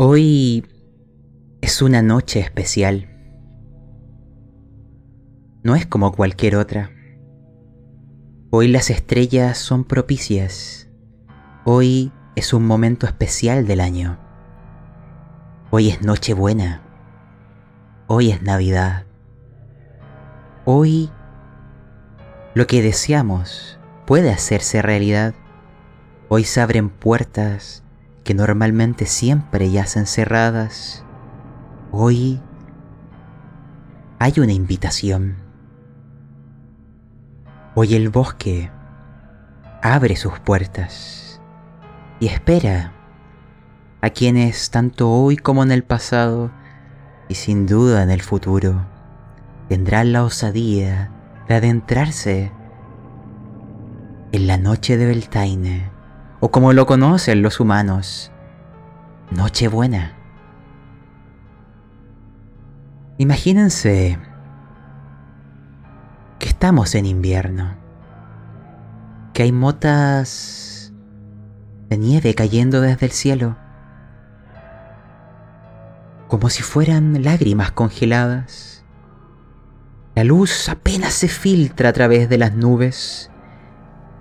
Hoy es una noche especial. No es como cualquier otra. Hoy las estrellas son propicias. Hoy es un momento especial del año. Hoy es Nochebuena. Hoy es Navidad. Hoy lo que deseamos puede hacerse realidad. Hoy se abren puertas que normalmente siempre yacen cerradas. Hoy hay una invitación. Hoy el bosque abre sus puertas y espera a quienes tanto hoy como en el pasado y sin duda en el futuro tendrán la osadía de adentrarse en la noche de Beltaine, o como lo conocen los humanos, Nochebuena. Imagínense que estamos en invierno, que hay motas de nieve cayendo desde el cielo, como si fueran lágrimas congeladas. La luz apenas se filtra a través de las nubes.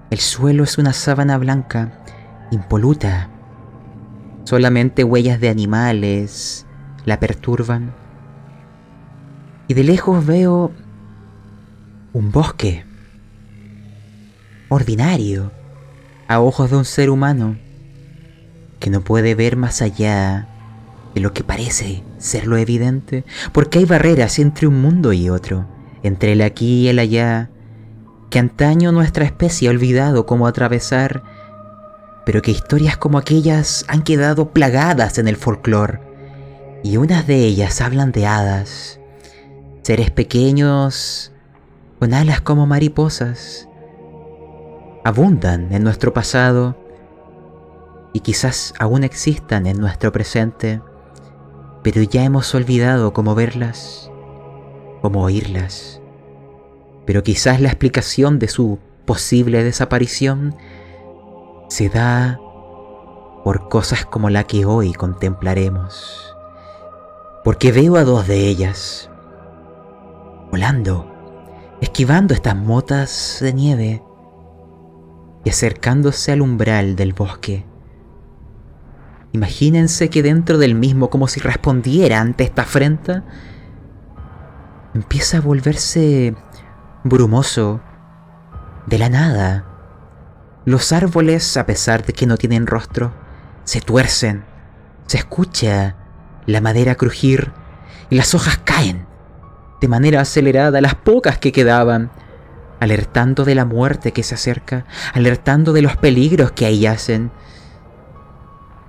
El suelo es una sábana blanca, impoluta. Solamente huellas de animales la perturban. Y de lejos veo un bosque ordinario a ojos de un ser humano que no puede ver más allá de lo que parece ser lo evidente, porque hay barreras entre un mundo y otro, entre el aquí y el allá, que antaño nuestra especie ha olvidado cómo atravesar, pero que historias como aquellas han quedado plagadas en el folclore, y unas de ellas hablan de hadas, seres pequeños con alas como mariposas, abundan en nuestro pasado y quizás aún existan en nuestro presente, pero ya hemos olvidado cómo verlas, cómo oírlas pero quizás la explicación de su posible desaparición se da por cosas como la que hoy contemplaremos. Porque veo a dos de ellas volando, esquivando estas motas de nieve y acercándose al umbral del bosque. Imagínense que dentro del mismo, como si respondiera ante esta afrenta, empieza a volverse brumoso, de la nada. Los árboles, a pesar de que no tienen rostro, se tuercen. Se escucha la madera crujir y las hojas caen de manera acelerada, las pocas que quedaban, alertando de la muerte que se acerca, alertando de los peligros que ahí yacen.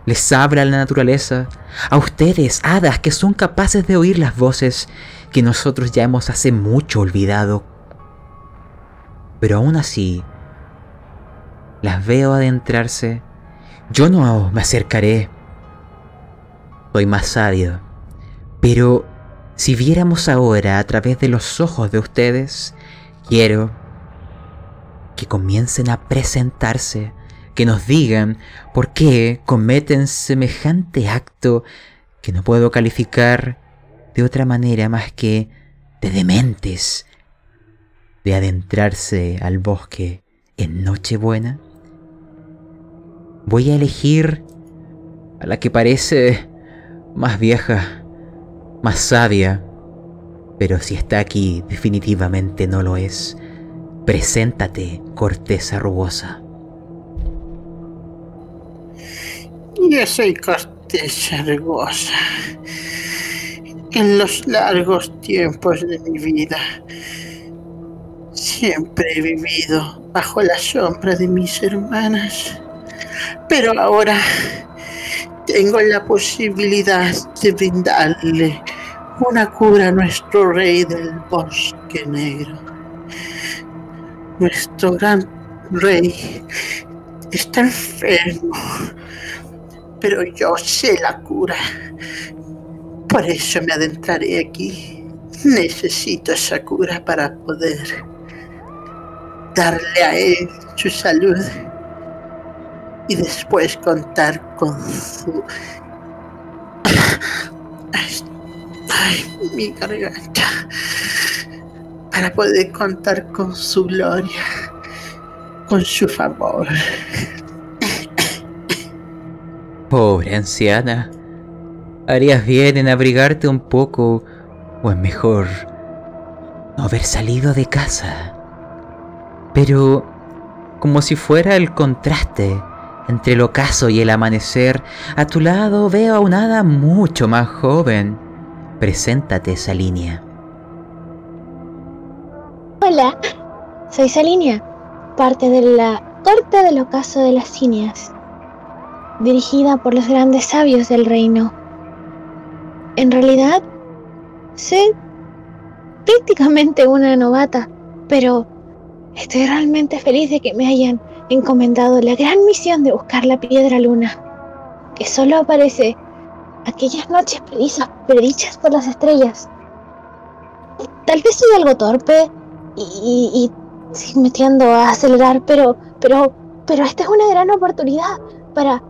Les habla la naturaleza, a ustedes, hadas, que son capaces de oír las voces que nosotros ya hemos hace mucho olvidado pero aún así las veo adentrarse. Yo no me acercaré. Soy más sabio. Pero si viéramos ahora a través de los ojos de ustedes, quiero que comiencen a presentarse, que nos digan por qué cometen semejante acto que no puedo calificar de otra manera más que de dementes, de adentrarse al bosque en Nochebuena? Voy a elegir a la que parece más vieja, más sabia, pero si está aquí definitivamente no lo es. Preséntate, corteza rugosa. Yo soy corteza rugosa. En los largos tiempos de mi vida Siempre he vivido bajo la sombra de mis hermanas, pero ahora tengo la posibilidad de brindarle una cura a nuestro rey del bosque negro. Nuestro gran rey está enfermo, pero yo sé la cura. Por eso me adentraré aquí. Necesito esa cura para poder darle a él su salud y después contar con su ay, mi garganta, para poder contar con su gloria, con su favor. Pobre anciana, harías bien en abrigarte un poco, o es mejor, no haber salido de casa. Pero, como si fuera el contraste entre el ocaso y el amanecer, a tu lado veo a una hada mucho más joven. Preséntate, Salinia. Hola, soy Salinia, parte de la corte del ocaso de las Cinias, dirigida por los grandes sabios del reino. En realidad, soy prácticamente una novata, pero estoy realmente feliz de que me hayan encomendado la gran misión de buscar la piedra luna, que solo aparece aquellas noches predichas por las estrellas. Tal vez soy algo torpe y, y, metiendo a acelerar, pero, pero, pero esta es una gran oportunidad para,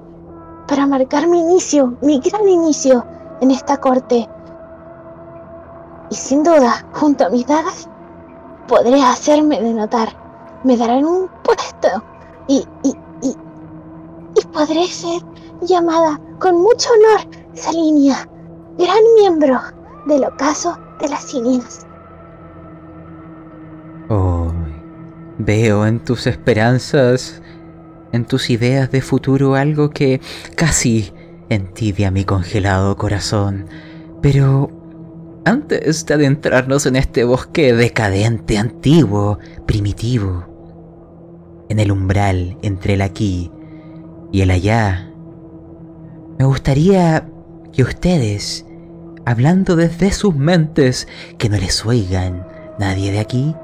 para marcar mi inicio, mi gran inicio en esta corte. Y sin duda, junto a mis dagas, podré hacerme de notar. Me darán un puesto y, y, y, y podré ser llamada con mucho honor Salinia, gran miembro del ocaso de las cinias. Oh, veo en tus esperanzas, en tus ideas de futuro algo que casi entibia mi congelado corazón. Pero antes de adentrarnos en este bosque decadente, antiguo, primitivo, en el umbral entre el aquí y el allá, me gustaría que ustedes, hablando desde sus mentes, que no les oigan nadie de aquí,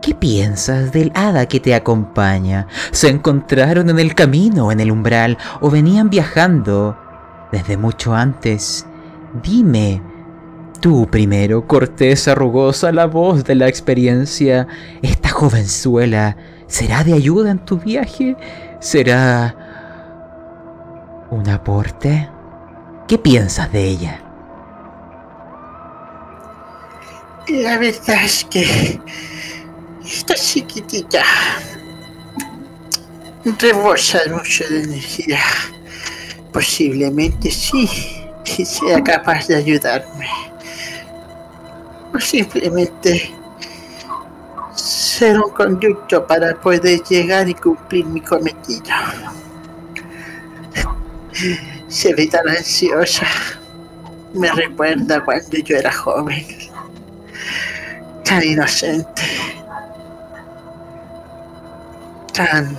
¿Qué piensas del hada que te acompaña? ¿Se encontraron en el camino, en el umbral, o venían viajando desde mucho antes? Dime, tú primero, corteza rugosa, la voz de la experiencia, esta jovenzuela, ¿será de ayuda en tu viaje? ¿Será un aporte? ¿Qué piensas de ella? La verdad es que esta chiquitita rebosa mucho de energía. Posiblemente sí, que sea capaz de ayudarme. Simplemente ser un conducto para poder llegar y cumplir mi cometido. Se ve tan ansiosa. Me recuerda cuando yo era joven. Tan inocente. Tan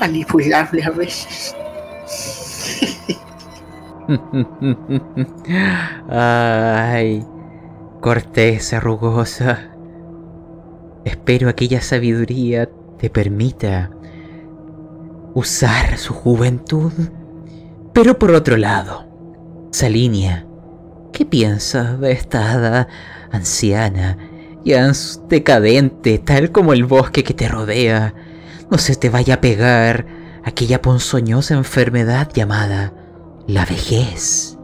manipulable a veces. Ay, corteza rugosa. Espero aquella sabiduría te permita usar su juventud. Pero por otro lado, Salinia, ¿qué piensas de esta hada anciana, ya decadente, tal como el bosque que te rodea? No se te vaya a pegar aquella ponzoñosa enfermedad llamada la vejez.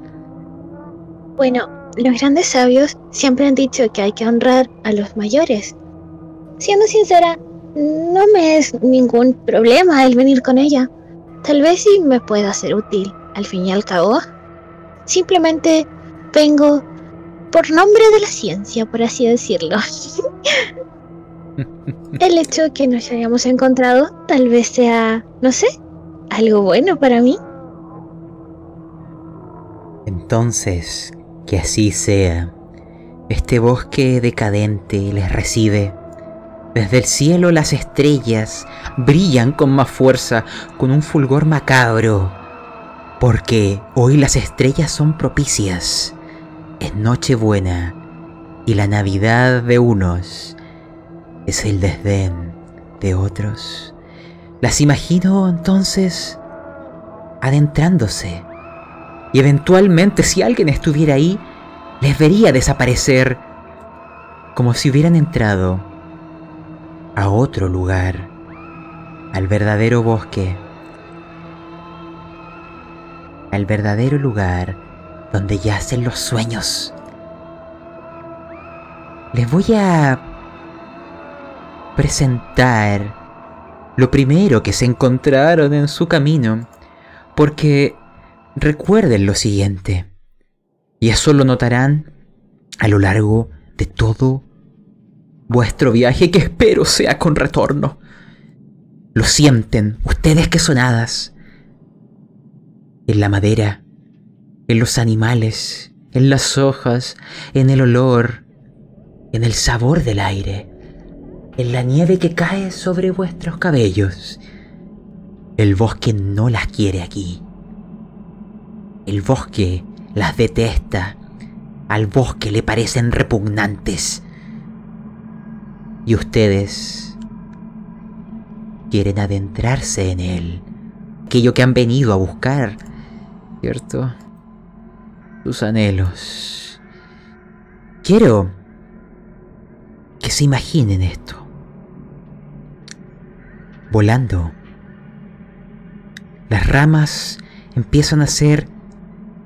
Bueno, los grandes sabios siempre han dicho que hay que honrar a los mayores. Siendo sincera, no me es ningún problema el venir con ella. Tal vez sí me pueda ser útil, al fin y al cabo. Simplemente vengo por nombre de la ciencia, por así decirlo. el hecho de que nos hayamos encontrado tal vez sea, no sé, algo bueno para mí. Entonces, que así sea. Este bosque decadente les recibe desde el cielo las estrellas brillan con más fuerza, con un fulgor macabro, porque hoy las estrellas son propicias. Es Nochebuena y la Navidad de unos es el desdén de otros. Las imagino entonces adentrándose y eventualmente si alguien estuviera ahí, les vería desaparecer como si hubieran entrado a otro lugar, al verdadero bosque. al verdadero lugar donde yacen los sueños. Les voy a presentar lo primero que se encontraron en su camino, porque recuerden lo siguiente, y eso lo notarán a lo largo de todo vuestro viaje que espero sea con retorno. Lo sienten, ustedes que son hadas, en la madera, en los animales, en las hojas, en el olor, en el sabor del aire en la nieve que cae sobre vuestros cabellos. El bosque no las quiere aquí. El bosque las detesta. Al bosque le parecen repugnantes. Y ustedes quieren adentrarse en él. Aquello que han venido a buscar, ¿cierto? Sus anhelos. Quiero que se imaginen esto volando. Las ramas empiezan a ser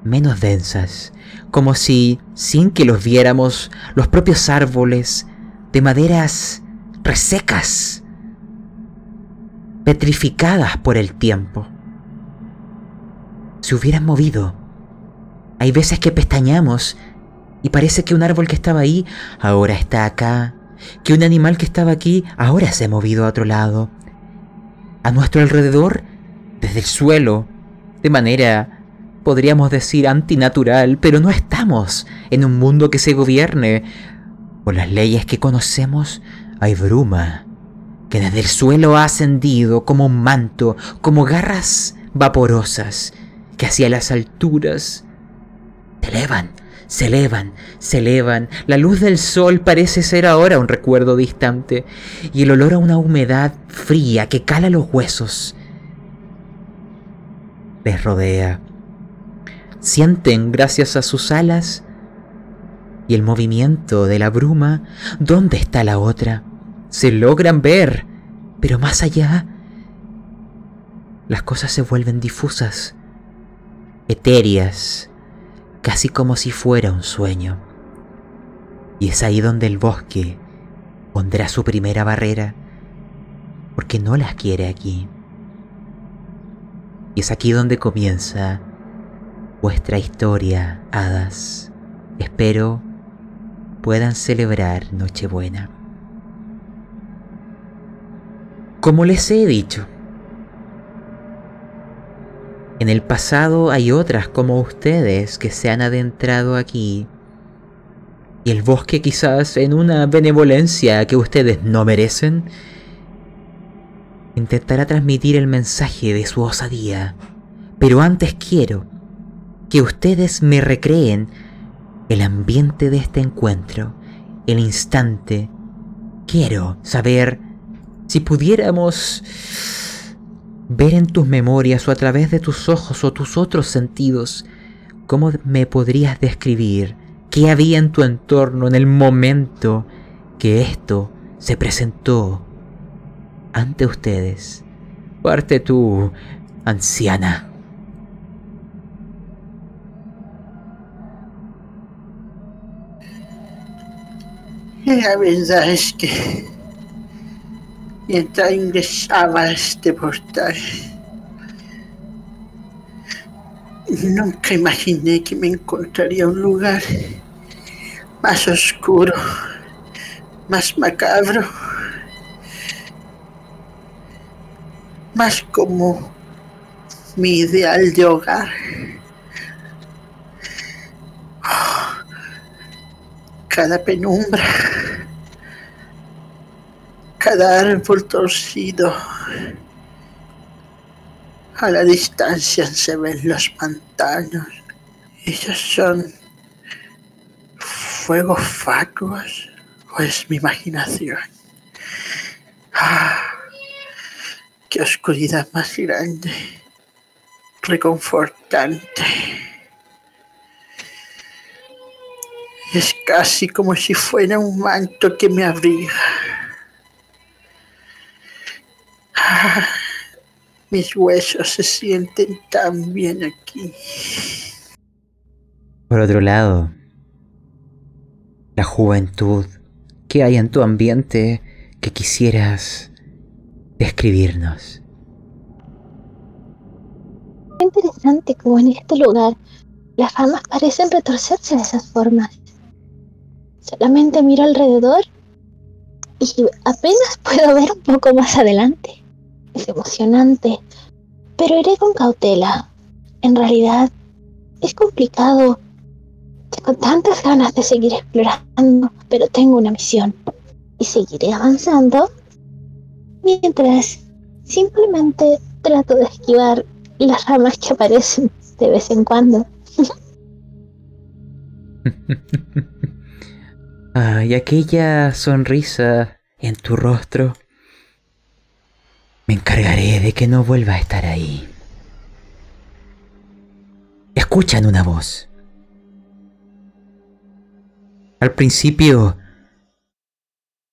menos densas, como si, sin que los viéramos, los propios árboles de maderas resecas, petrificadas por el tiempo, se hubieran movido. Hay veces que pestañamos y parece que un árbol que estaba ahí ahora está acá, que un animal que estaba aquí ahora se ha movido a otro lado, a nuestro alrededor, desde el suelo, de manera, podríamos decir, antinatural, pero no estamos en un mundo que se gobierne por las leyes que conocemos. Hay bruma que desde el suelo ha ascendido como un manto, como garras vaporosas que hacia las alturas se elevan, se elevan, se elevan. La luz del sol parece ser ahora un recuerdo distante y el olor a una humedad fría que cala los huesos les rodea. Sienten, gracias a sus alas y el movimiento de la bruma, dónde está la otra. Se logran ver, pero más allá, las cosas se vuelven difusas, etéreas, casi como si fuera un sueño. Y es ahí donde el bosque pondrá su primera barrera, porque no las quiere aquí. Y es aquí donde comienza vuestra historia, hadas. Espero puedan celebrar Nochebuena. Como les he dicho, en el pasado hay otras como ustedes que se han adentrado aquí. Y el bosque quizás en una benevolencia que ustedes no merecen, intentará transmitir el mensaje de su osadía. Pero antes quiero que ustedes me recreen el ambiente de este encuentro, el instante. Quiero saber si pudiéramos ver en tus memorias o a través de tus ojos o tus otros sentidos, ¿cómo me podrías describir qué había en tu entorno en el momento que esto se presentó ante ustedes? Parte tú, anciana. La verdad es que mientras ingresaba a este portal. Nunca imaginé que me encontraría un lugar más oscuro, más macabro, más como mi ideal de hogar. Cada penumbra cada árbol torcido. A la distancia se ven los pantanos. Ellos son fuegos fatuos o es mi imaginación. Ah, qué oscuridad más grande, reconfortante. Es casi como si fuera un manto que me abriga Mis huesos se sienten tan bien aquí. Por otro lado, la juventud que hay en tu ambiente que quisieras describirnos. interesante como en este lugar las ramas parecen retorcerse de esas formas. Solamente miro alrededor y apenas puedo ver un poco más adelante. Es emocionante, pero iré con cautela. En realidad, es complicado. Tengo tantas ganas de seguir explorando, pero tengo una misión. Y seguiré avanzando mientras simplemente trato de esquivar las ramas que aparecen de vez en cuando. y aquella sonrisa en tu rostro. Me encargaré de que no vuelva a estar ahí. Escuchan una voz. Al principio,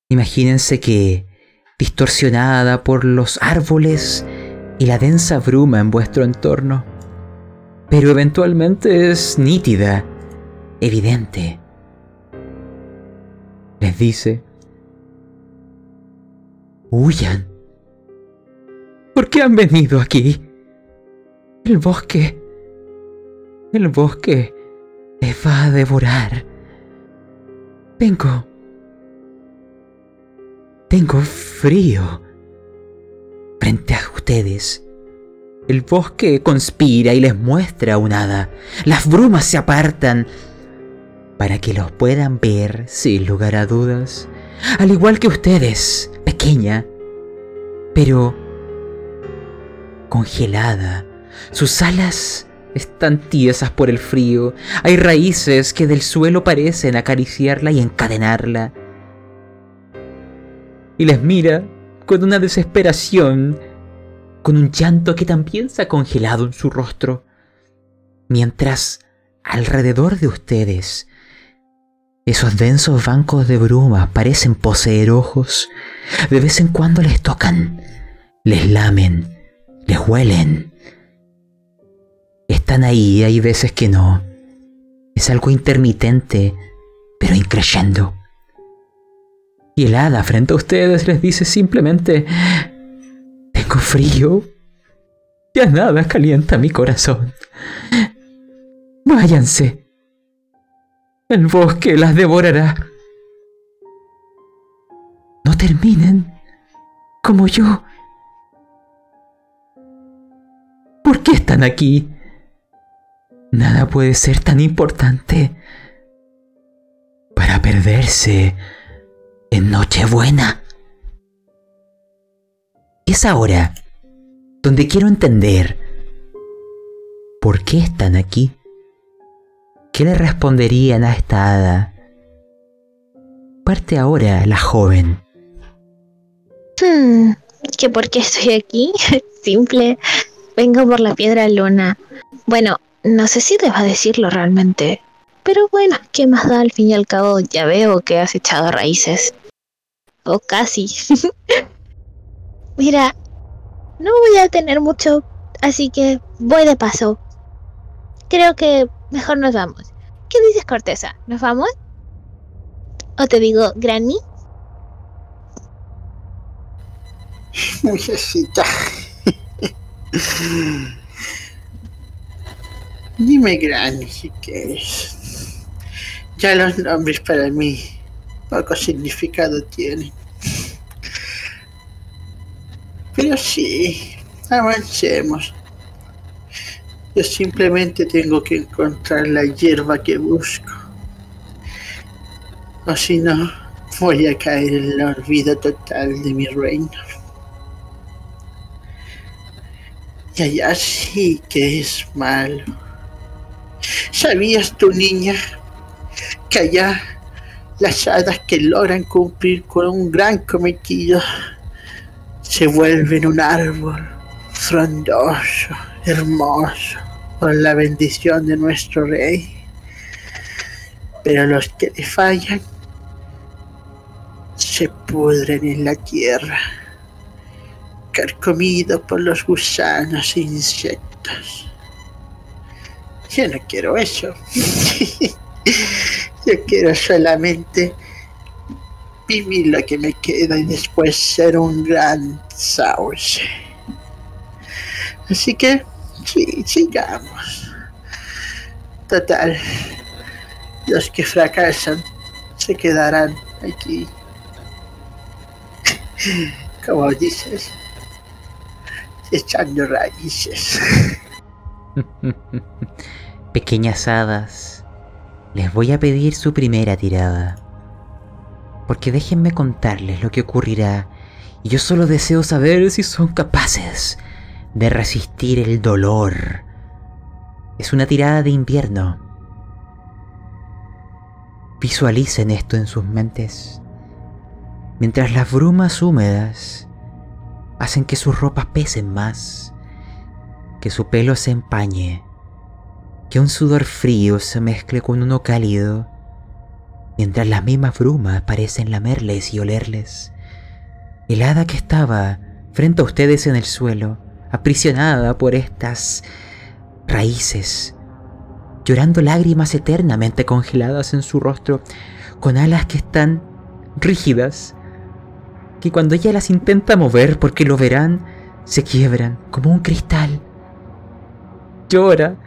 imagínense que, distorsionada por los árboles y la densa bruma en vuestro entorno, pero eventualmente es nítida, evidente. Les dice, huyan. ¿Por qué han venido aquí? El bosque, el bosque les va a devorar. Tengo, tengo frío frente a ustedes. El bosque conspira y les muestra un hada. Las brumas se apartan para que los puedan ver sin lugar a dudas. Al igual que ustedes, pequeña, pero congelada. Sus alas están tiesas por el frío. Hay raíces que del suelo parecen acariciarla y encadenarla. Y les mira con una desesperación, con un llanto que también se ha congelado en su rostro, mientras alrededor de ustedes esos densos bancos de bruma parecen poseer ojos. De vez en cuando les tocan, les lamen, les huelen. Están ahí, hay veces que no. Es algo intermitente, pero increyendo. Y el hada frente a ustedes les dice simplemente, tengo frío. Ya nada calienta mi corazón. Váyanse. El bosque las devorará. No terminen como yo. ¿Por qué están aquí? Nada puede ser tan importante para perderse en Nochebuena. Es ahora donde quiero entender por qué están aquí. ¿Qué le responderían a esta hada? Parte ahora la joven. Hmm, ¿Que por qué estoy aquí? Simple. Vengo por la piedra luna. Bueno, no sé si deba decirlo realmente. Pero bueno, ¿qué más da al fin y al cabo? Ya veo que has echado raíces. O casi. Mira, no voy a tener mucho, así que voy de paso. Creo que mejor nos vamos. ¿Qué dices, Corteza? ¿Nos vamos? ¿O te digo, Granny? Muchachita. Dime Granny si quieres. Ya los nombres para mí poco significado tienen. Pero sí, avancemos. Yo simplemente tengo que encontrar la hierba que busco. O si no, voy a caer en la olvido total de mi reino. Y allá sí que es malo. ¿Sabías tu niña que allá las hadas que logran cumplir con un gran cometido se vuelven un árbol frondoso, hermoso, con la bendición de nuestro rey. Pero los que le fallan se pudren en la tierra. carcomido por los gusanos e insectos. Yo no quiero eso. Yo quiero solamente vivir lo que me queda y después ser un gran sauce. Así que, sí, sigamos. Total, los que fracasan se quedarán aquí. Como dices, echando raíces. Pequeñas hadas, les voy a pedir su primera tirada. Porque déjenme contarles lo que ocurrirá y yo solo deseo saber si son capaces de resistir el dolor. Es una tirada de invierno. Visualicen esto en sus mentes. Mientras las brumas húmedas hacen que sus ropas pesen más, que su pelo se empañe, que un sudor frío se mezcle con uno cálido, mientras las mismas brumas parecen lamerles y olerles. El hada que estaba frente a ustedes en el suelo, aprisionada por estas raíces, llorando lágrimas eternamente congeladas en su rostro, con alas que están rígidas, que cuando ella las intenta mover porque lo verán, se quiebran como un cristal. Llora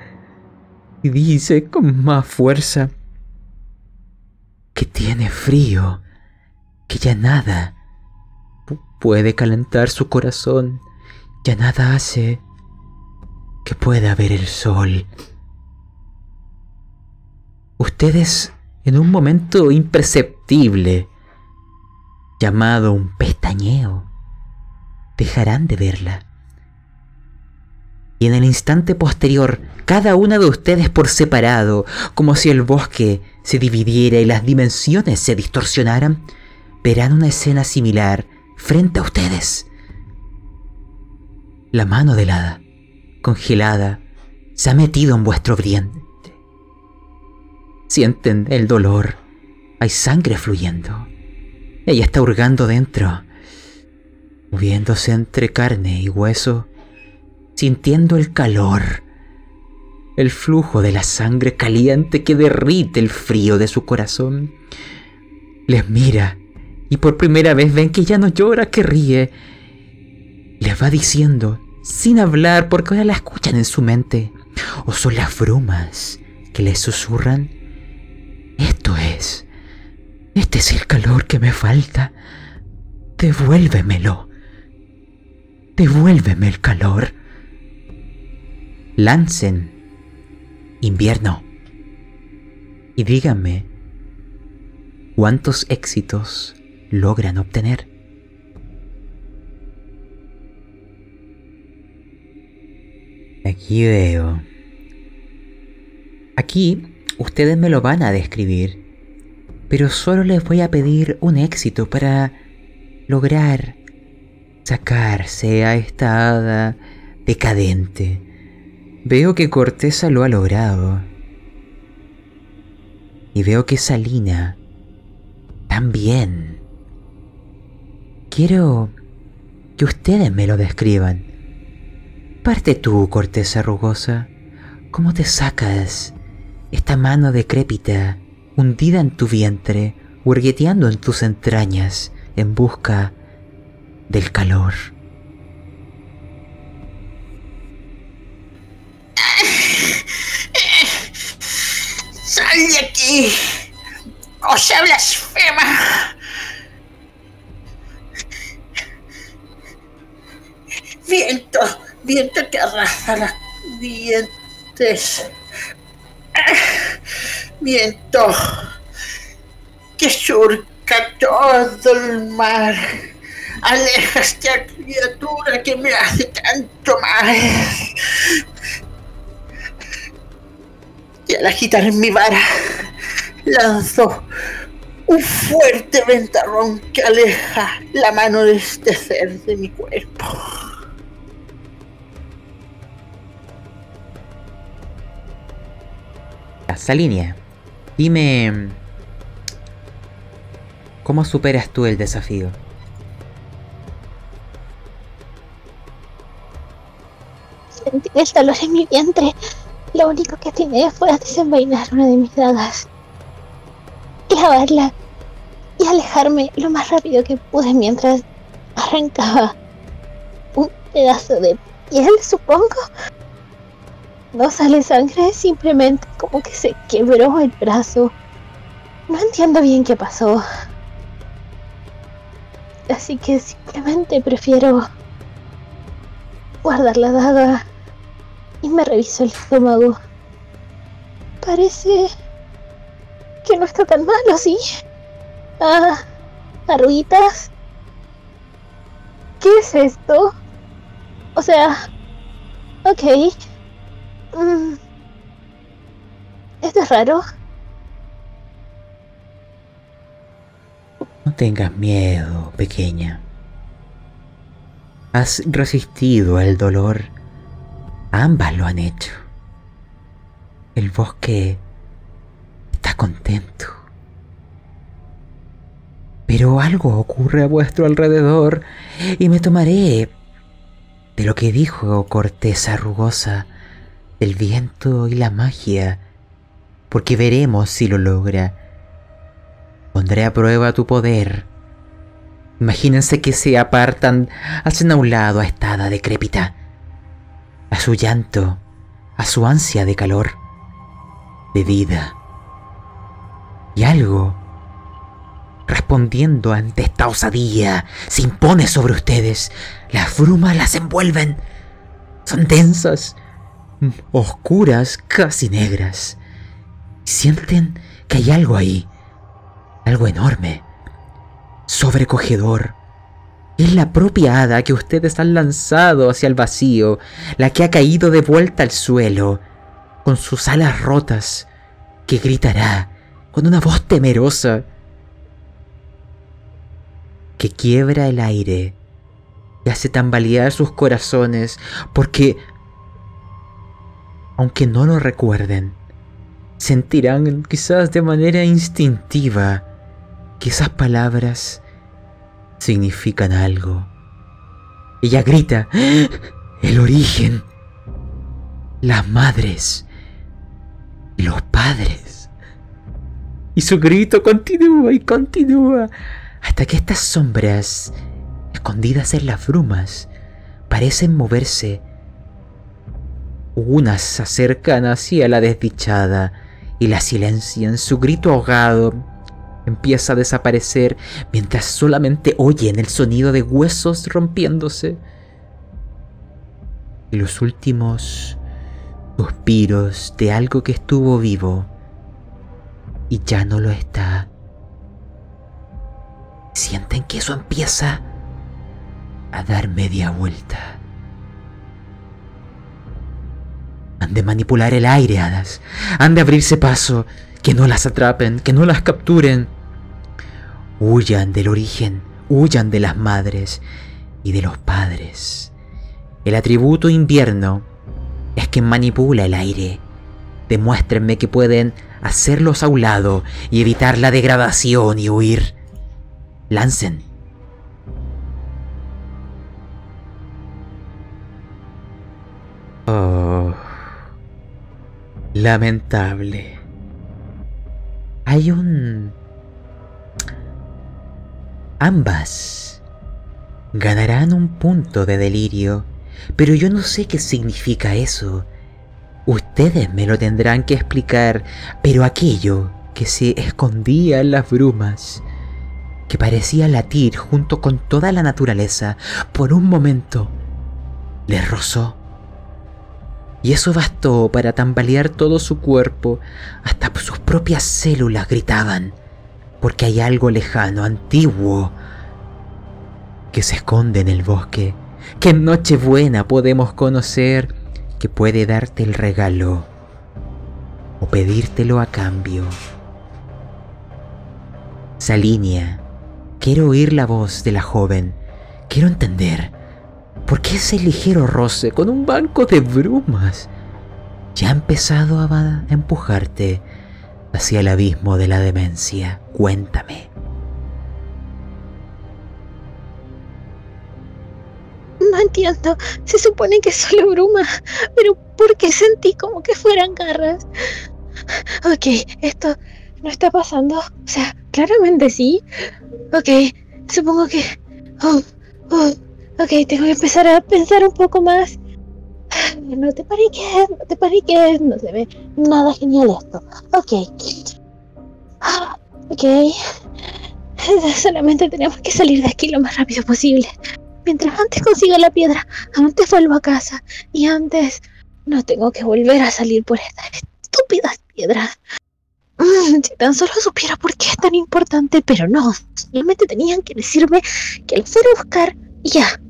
y dice con más fuerza que tiene frío, que ya nada puede calentar su corazón, ya nada hace que pueda ver el sol. Ustedes, en un momento imperceptible, llamado un pestañeo, dejarán de verla. Y en el instante posterior, cada una de ustedes por separado, como si el bosque se dividiera y las dimensiones se distorsionaran, verán una escena similar frente a ustedes. La mano del hada, congelada, se ha metido en vuestro vientre. Sienten el dolor. Hay sangre fluyendo. Ella está hurgando dentro, moviéndose entre carne y hueso, sintiendo el calor, el flujo de la sangre caliente que derrite el frío de su corazón. Les mira y por primera vez ven que ya no llora, que ríe. Les va diciendo, sin hablar, porque ahora la escuchan en su mente, o son las brumas que les susurran, esto es, este es el calor que me falta, devuélvemelo, devuélveme el calor. Lancen invierno. Y díganme cuántos éxitos logran obtener. Aquí veo. Aquí ustedes me lo van a describir, pero solo les voy a pedir un éxito para lograr sacarse a esta hada decadente. Veo que Corteza lo ha logrado. Y veo que Salina también. Quiero que ustedes me lo describan. Parte tú, corteza rugosa. ¿Cómo te sacas esta mano decrépita, hundida en tu vientre, hurgueteando en tus entrañas, en busca del calor? ¡Sal de aquí! ¡O sea blasfema! Viento, viento que arrasa las dientes. Viento que surca todo el mar. Aleja esta criatura que me hace tanto mal. Y al agitar mi vara, lanzo un fuerte ventarrón que aleja la mano de este ser de mi cuerpo. Salinia, dime... ¿Cómo superas tú el desafío? el dolor en mi vientre. Lo único que atiné fue a desenvainar una de mis dagas, clavarla y alejarme lo más rápido que pude mientras arrancaba un pedazo de piel, supongo. No sale sangre, simplemente como que se quebró el brazo. No entiendo bien qué pasó. Así que simplemente prefiero guardar la daga y me reviso el estómago. Parece que no está tan malo, ¿sí? Ah, arruguitas. ¿Qué es esto? O sea, ok. Mm, esto es raro. No tengas miedo, pequeña. Has resistido al dolor. Ambas lo han hecho. El bosque está contento. Pero algo ocurre a vuestro alrededor y me tomaré de lo que dijo corteza rugosa, el viento y la magia, porque veremos si lo logra. Pondré a prueba tu poder. Imagínense que se apartan, hacen a un lado a esta decrépita, a su llanto, a su ansia de calor, de vida. Y algo, respondiendo ante esta osadía, se impone sobre ustedes. Las brumas las envuelven. Son densas, oscuras, casi negras. Sienten que hay algo ahí, algo enorme, sobrecogedor. Es la propia hada que ustedes han lanzado hacia el vacío, la que ha caído de vuelta al suelo, con sus alas rotas, que gritará con una voz temerosa, que quiebra el aire y hace tambalear sus corazones, porque, aunque no lo recuerden, sentirán quizás de manera instintiva que esas palabras significan algo. Ella grita, el origen, las madres y los padres. Y su grito continúa y continúa hasta que estas sombras, escondidas en las brumas, parecen moverse. Unas se acercan hacia la desdichada y la silencian. Su grito ahogado empieza a desaparecer mientras solamente oyen el sonido de huesos rompiéndose. Y los últimos suspiros de algo que estuvo vivo y ya no lo está. Sienten que eso empieza a dar media vuelta. Han de manipular el aire, hadas. Han de abrirse paso, que no las atrapen, que no las capturen. Huyan del origen, huyan de las madres y de los padres. El atributo invierno es quien manipula el aire. Demuéstrenme que pueden hacerlos a un lado y evitar la degradación y huir. Lancen. Oh. Lamentable. Hay un Ambas ganarán un punto de delirio, pero yo no sé qué significa eso. Ustedes me lo tendrán que explicar, pero aquello que se escondía en las brumas, que parecía latir junto con toda la naturaleza, por un momento les rozó. Y eso bastó para tambalear todo su cuerpo, hasta sus propias células gritaban porque hay algo lejano, antiguo, que se esconde en el bosque, que en Nochebuena podemos conocer, que puede darte el regalo o pedírtelo a cambio. Salinia, quiero oír la voz de la joven, quiero entender por qué ese ligero roce con un banco de brumas ya ha empezado a empujarte hacia el abismo de la demencia. Cuéntame. No entiendo. Se supone que es solo bruma. Pero ¿por qué sentí como que fueran garras? Ok, esto no está pasando. O sea, claramente sí. Ok, supongo que... Oh, oh, ok, tengo que empezar a pensar un poco más. No te paniques, no te paniques. No se ve nada genial esto. Ok. Ok. Solamente tenemos que salir de aquí lo más rápido posible. Mientras antes consiga la piedra, antes vuelvo a casa. Y antes no tengo que volver a salir por estas estúpidas piedras. Mm, si tan solo supiera por qué es tan importante, pero no. Solamente tenían que decirme que lo fuera a buscar y ya.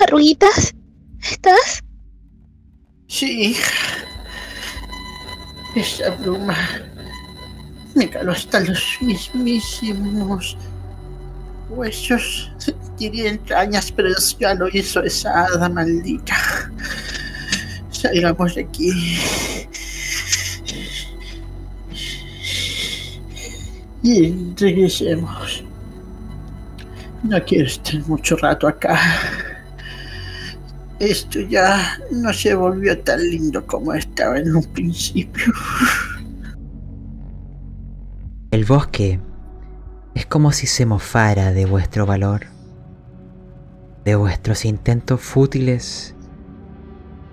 Arruguitas, ¿estás? Sí. Esa bruma me caló hasta los mismísimos huesos. Sentiría entrañas, pero ya lo hizo esa hada maldita. Salgamos de aquí. Y regresemos. No quiero estar mucho rato acá. Esto ya no se volvió tan lindo como estaba en un principio. El bosque es como si se mofara de vuestro valor, de vuestros intentos fútiles,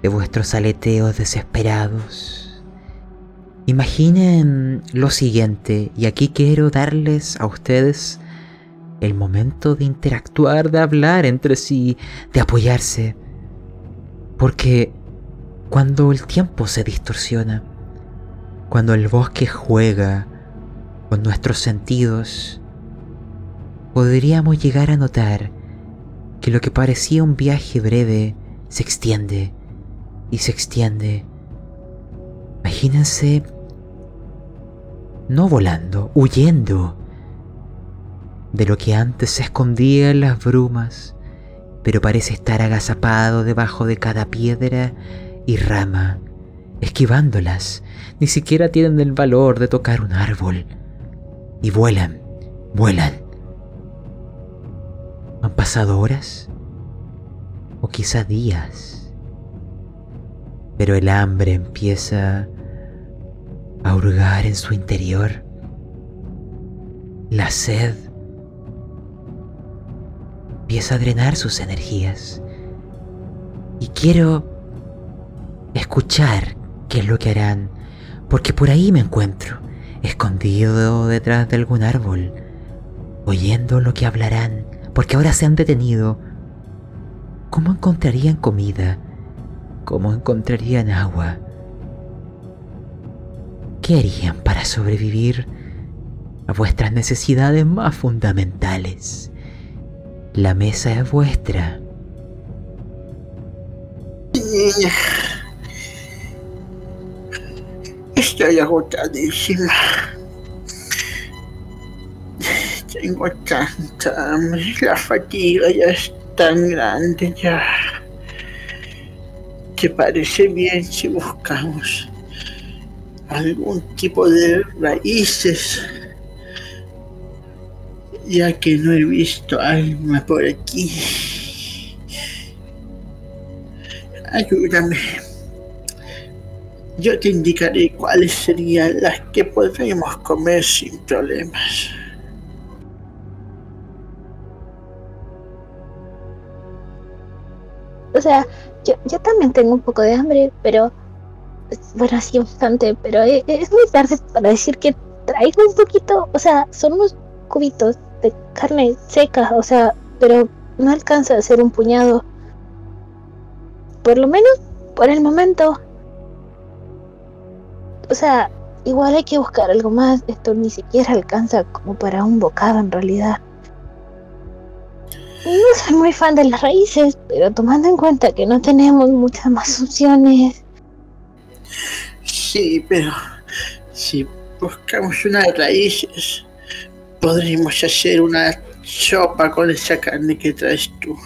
de vuestros aleteos desesperados. Imaginen lo siguiente, y aquí quiero darles a ustedes el momento de interactuar, de hablar entre sí, de apoyarse. Porque cuando el tiempo se distorsiona, cuando el bosque juega con nuestros sentidos, podríamos llegar a notar que lo que parecía un viaje breve se extiende y se extiende. Imagínense no volando, huyendo de lo que antes se escondía en las brumas, pero parece estar agazapado debajo de cada piedra y rama, esquivándolas. Ni siquiera tienen el valor de tocar un árbol. Y vuelan, vuelan. ¿Han pasado horas? O quizá días. Pero el hambre empieza a hurgar en su interior. La sed empieza a drenar sus energías. Y quiero escuchar qué es lo que harán, porque por ahí me encuentro, escondido detrás de algún árbol, oyendo lo que hablarán, porque ahora se han detenido. ¿Cómo encontrarían comida? ¿Cómo encontrarían agua? ¿Qué harían para sobrevivir a vuestras necesidades más fundamentales? La mesa es vuestra. Estoy agotadísima. Tengo tanta. La fatiga ya es tan grande ya. ¿Te parece bien si buscamos algún tipo de raíces? Ya que no he visto alma por aquí. Ayúdame. Yo te indicaré cuáles serían las que podríamos comer sin problemas. O sea, yo, yo también tengo un poco de hambre, pero bueno, sí bastante, pero es, es muy tarde para decir que traigo un poquito, o sea, son unos cubitos de carne seca, o sea, pero no alcanza a ser un puñado. Por lo menos por el momento. O sea, igual hay que buscar algo más. Esto ni siquiera alcanza como para un bocado en realidad. No soy muy fan de las raíces, pero tomando en cuenta que no tenemos muchas más opciones. Sí, pero si buscamos unas raíces, Podríamos hacer una sopa con esa carne que traes tú.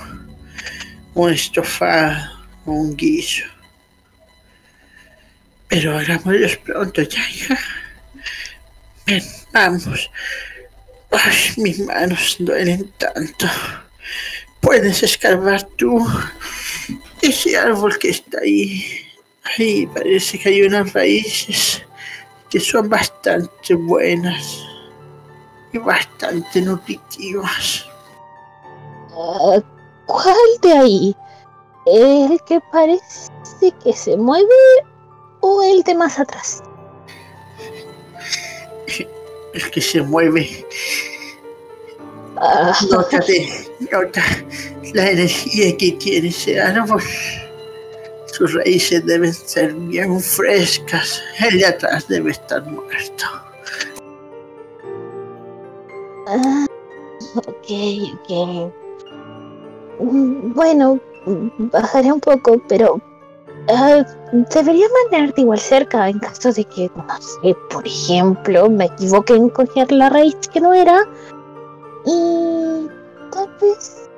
Un estofado, un guiso. Pero hagámoslo pronto ya, hija. Ven, vamos. Ay, mis manos duelen tanto. puedes escarbar tú. Ese árbol que está ahí, ahí parece que hay unas raíces que son bastante buenas y bastante nutritivas. Ah, ¿Cuál de ahí? ¿El que parece que se mueve o el de más atrás? El que se mueve. Ah, Nótate, nota la energía que tiene ese árbol. Sus raíces deben ser bien frescas. El de atrás debe estar muerto. Ah, ok, ok. Mm, Bueno, bajaré un poco, pero ah, debería mantenerte igual cerca en caso de que, no sé, por ejemplo, me equivoque en coger la raíz que no era. Y tal vez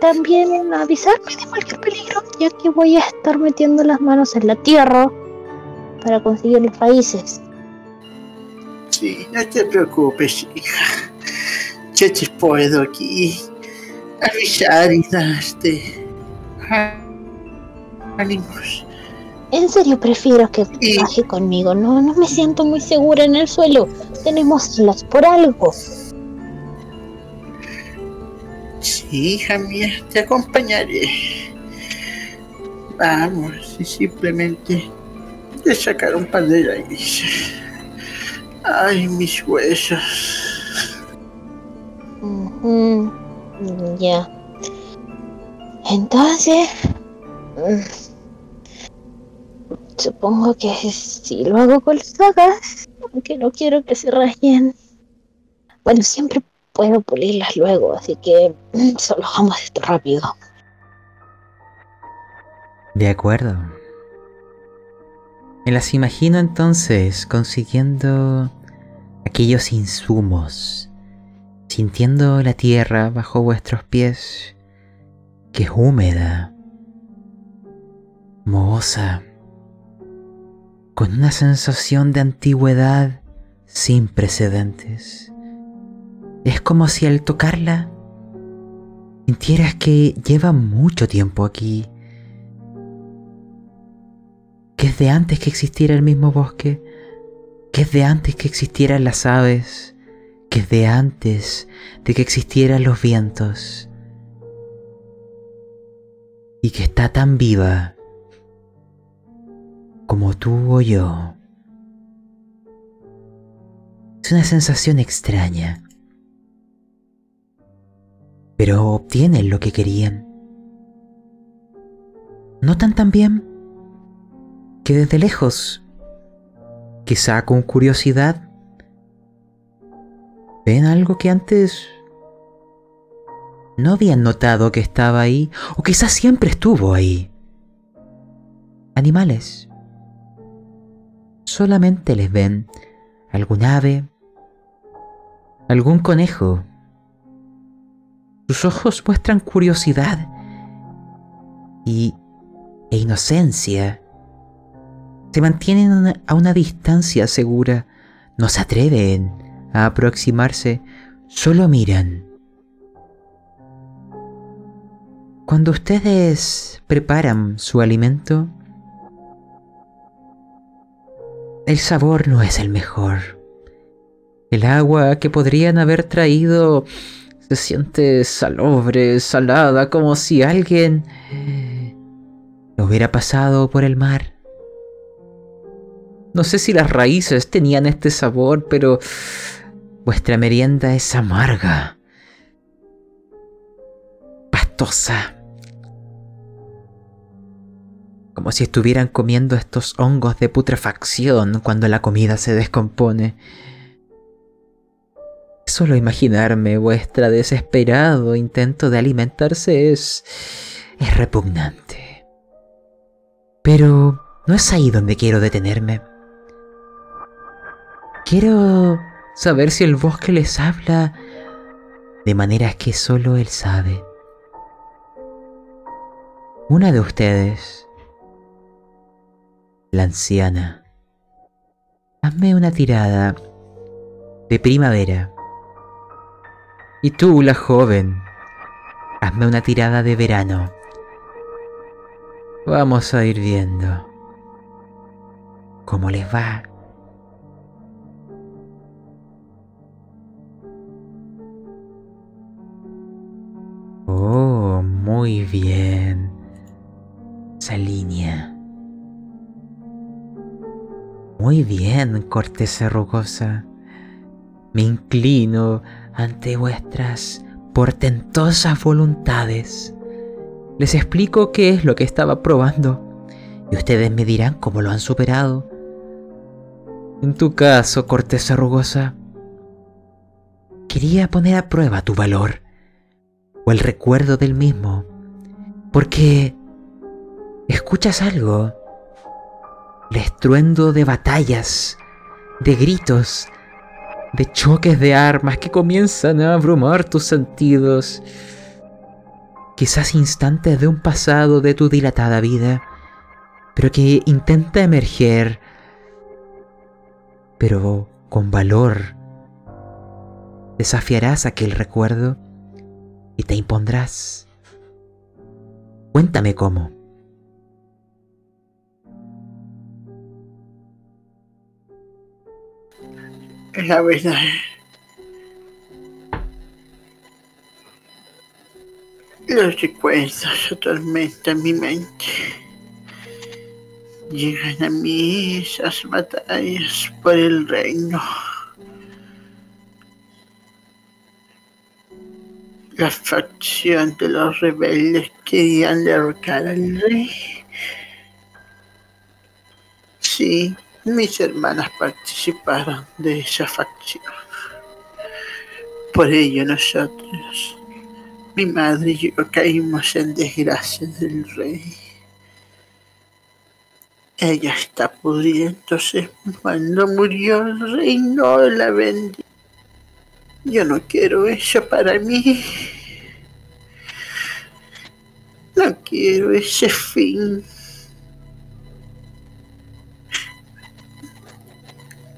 también avisarme de cualquier peligro, ya que voy a estar metiendo las manos en la tierra para conseguir las raíces. Sí, no te preocupes, hija. Yo te puedo aquí avisar y darte ánimos. En serio, prefiero que Y- baje conmigo. No, no me siento muy segura en el suelo. Tenemos las por algo. Sí, hija mía, te acompañaré. Vamos, y simplemente de sacar un par de raíces. Ay, mis huesos. Ujú, Ya. Entonces, mm, supongo que si lo hago con las dagas, aunque no quiero que se rayen. Bueno, siempre puedo pulirlas luego, así que mm, solo hagamos esto rápido. De acuerdo. Me las imagino entonces consiguiendo aquellos insumos, sintiendo la tierra bajo vuestros pies, que es húmeda, mohosa, con una sensación de antigüedad sin precedentes. Es como si al tocarla sintieras que lleva mucho tiempo aquí que es de antes que existiera el mismo bosque, que es de antes que existieran las aves, que es de antes de que existieran los vientos, y que está tan viva como tú o yo. Es una sensación extraña, pero obtienen lo que querían. ¿Notan también? que desde lejos, quizá con curiosidad, ven algo que antes no habían notado que estaba ahí, o quizás siempre estuvo ahí. Animales. Solamente les ven algún ave, algún conejo. Sus ojos muestran curiosidad y, e inocencia se mantienen a una, distancia segura, no se atreven a aproximarse, solo miran. Cuando ustedes preparan su alimento, el sabor no es el mejor. El agua que podrían haber traído se siente salobre, salada, como si alguien hubiera pasado por el mar. No sé si las raíces tenían este sabor, pero vuestra merienda es amarga, pastosa, como si estuvieran comiendo estos hongos de putrefacción cuando la comida se descompone. Solo imaginarme vuestra desesperado intento de alimentarse es es repugnante. Pero no es ahí donde quiero detenerme. Quiero saber si el bosque les habla de maneras que solo él sabe. Una de ustedes, la anciana, hazme una tirada de primavera. Y tú, la joven, hazme una tirada de verano. Vamos a ir viendo cómo les va. Oh, muy bien. Salinia. Muy bien, corteza rugosa. Me inclino ante vuestras portentosas voluntades. Les explico qué es lo que estaba probando y ustedes me dirán cómo lo han superado. En tu caso, corteza rugosa, quería poner a prueba tu valor o el recuerdo del mismo, porque escuchas algo, el estruendo de batallas, de gritos, de choques de armas que comienzan a abrumar tus sentidos. Quizás instantes de un pasado de tu dilatada vida, pero que intenta emerger, pero con valor. Desafiarás aquel recuerdo y te impondrás. Cuéntame cómo. La verdad. Los recuerdos atormentan mi mente. Llegan a mí esas batallas por el reino. La facción de los rebeldes querían derrocar al rey. Sí, mis hermanas participaron de esa facción. Por ello nosotros, mi madre y yo caímos en desgracia del rey. Ella está pudriéndose cuando murió el rey, no la vendí. Yo no quiero eso para mí. No quiero ese fin.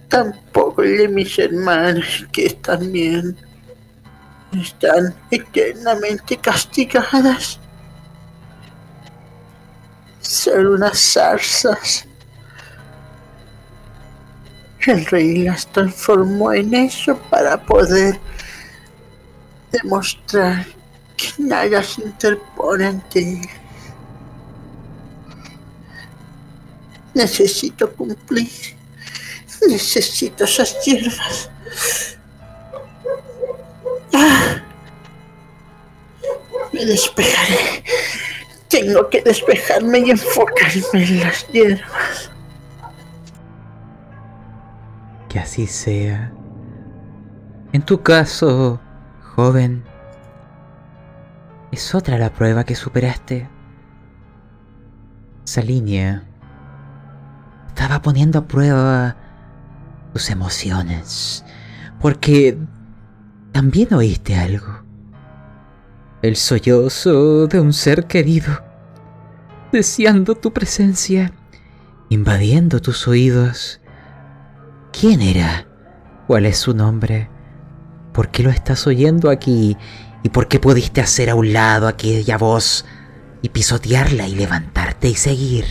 tampoco el de mis hermanas, que también están eternamente castigadas. Son unas zarzas. El rey las transformó en eso para poder demostrar que nada se interpone ante él. Necesito cumplir Necesito esas hierbas. Ah. Me despejaré. Tengo que despejarme y enfocarme en las hierbas. Así sea. En tu caso, joven, es otra la prueba que superaste. Esa línea estaba poniendo a prueba tus emociones, porque también oíste algo. El sollozo de un ser querido, deseando tu presencia, invadiendo tus oídos. ¿Quién era? ¿Cuál es su nombre? ¿Por qué lo estás oyendo aquí? ¿Y por qué pudiste hacer a un lado aquella voz y pisotearla y levantarte y seguir?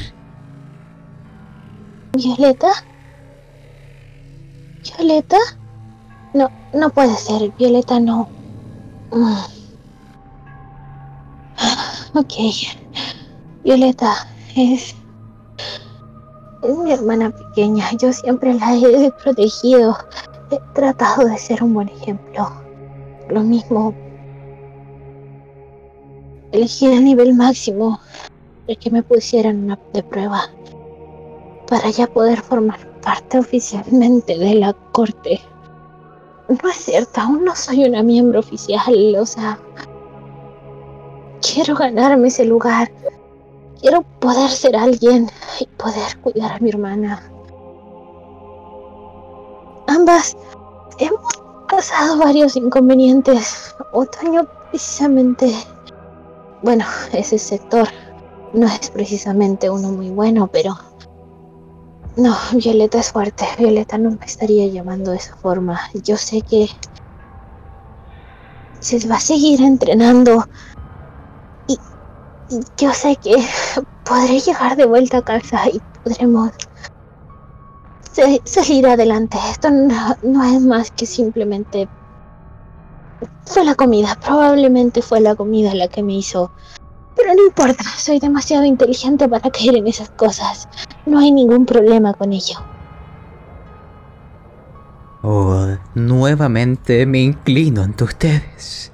¿Violeta? ¿Violeta? No, no puede ser. Violeta no. Mm. Ok. Violeta es... Es mi hermana pequeña. Yo siempre la he protegido. He tratado de ser un buen ejemplo. Lo mismo. Elegí el nivel máximo de que me pusieran una de prueba para ya poder formar parte oficialmente de la corte. No es cierto, aún no soy una miembro oficial, o sea, quiero ganarme ese lugar. Quiero poder ser alguien y poder cuidar a mi hermana. Ambas hemos pasado varios inconvenientes. Otoño precisamente... Bueno, ese sector no es precisamente uno muy bueno, pero no, Violeta es fuerte. Violeta no me estaría llamando de esa forma. Yo sé que se va a seguir entrenando yo sé que podré llegar de vuelta a casa y podremos seguir adelante. Esto no, es más que simplemente... Fue la comida, probablemente fue la comida la que me hizo pero no importa, soy demasiado inteligente para caer en esas cosas. No hay ningún problema con ello. Oh, nuevamente me inclino ante ustedes.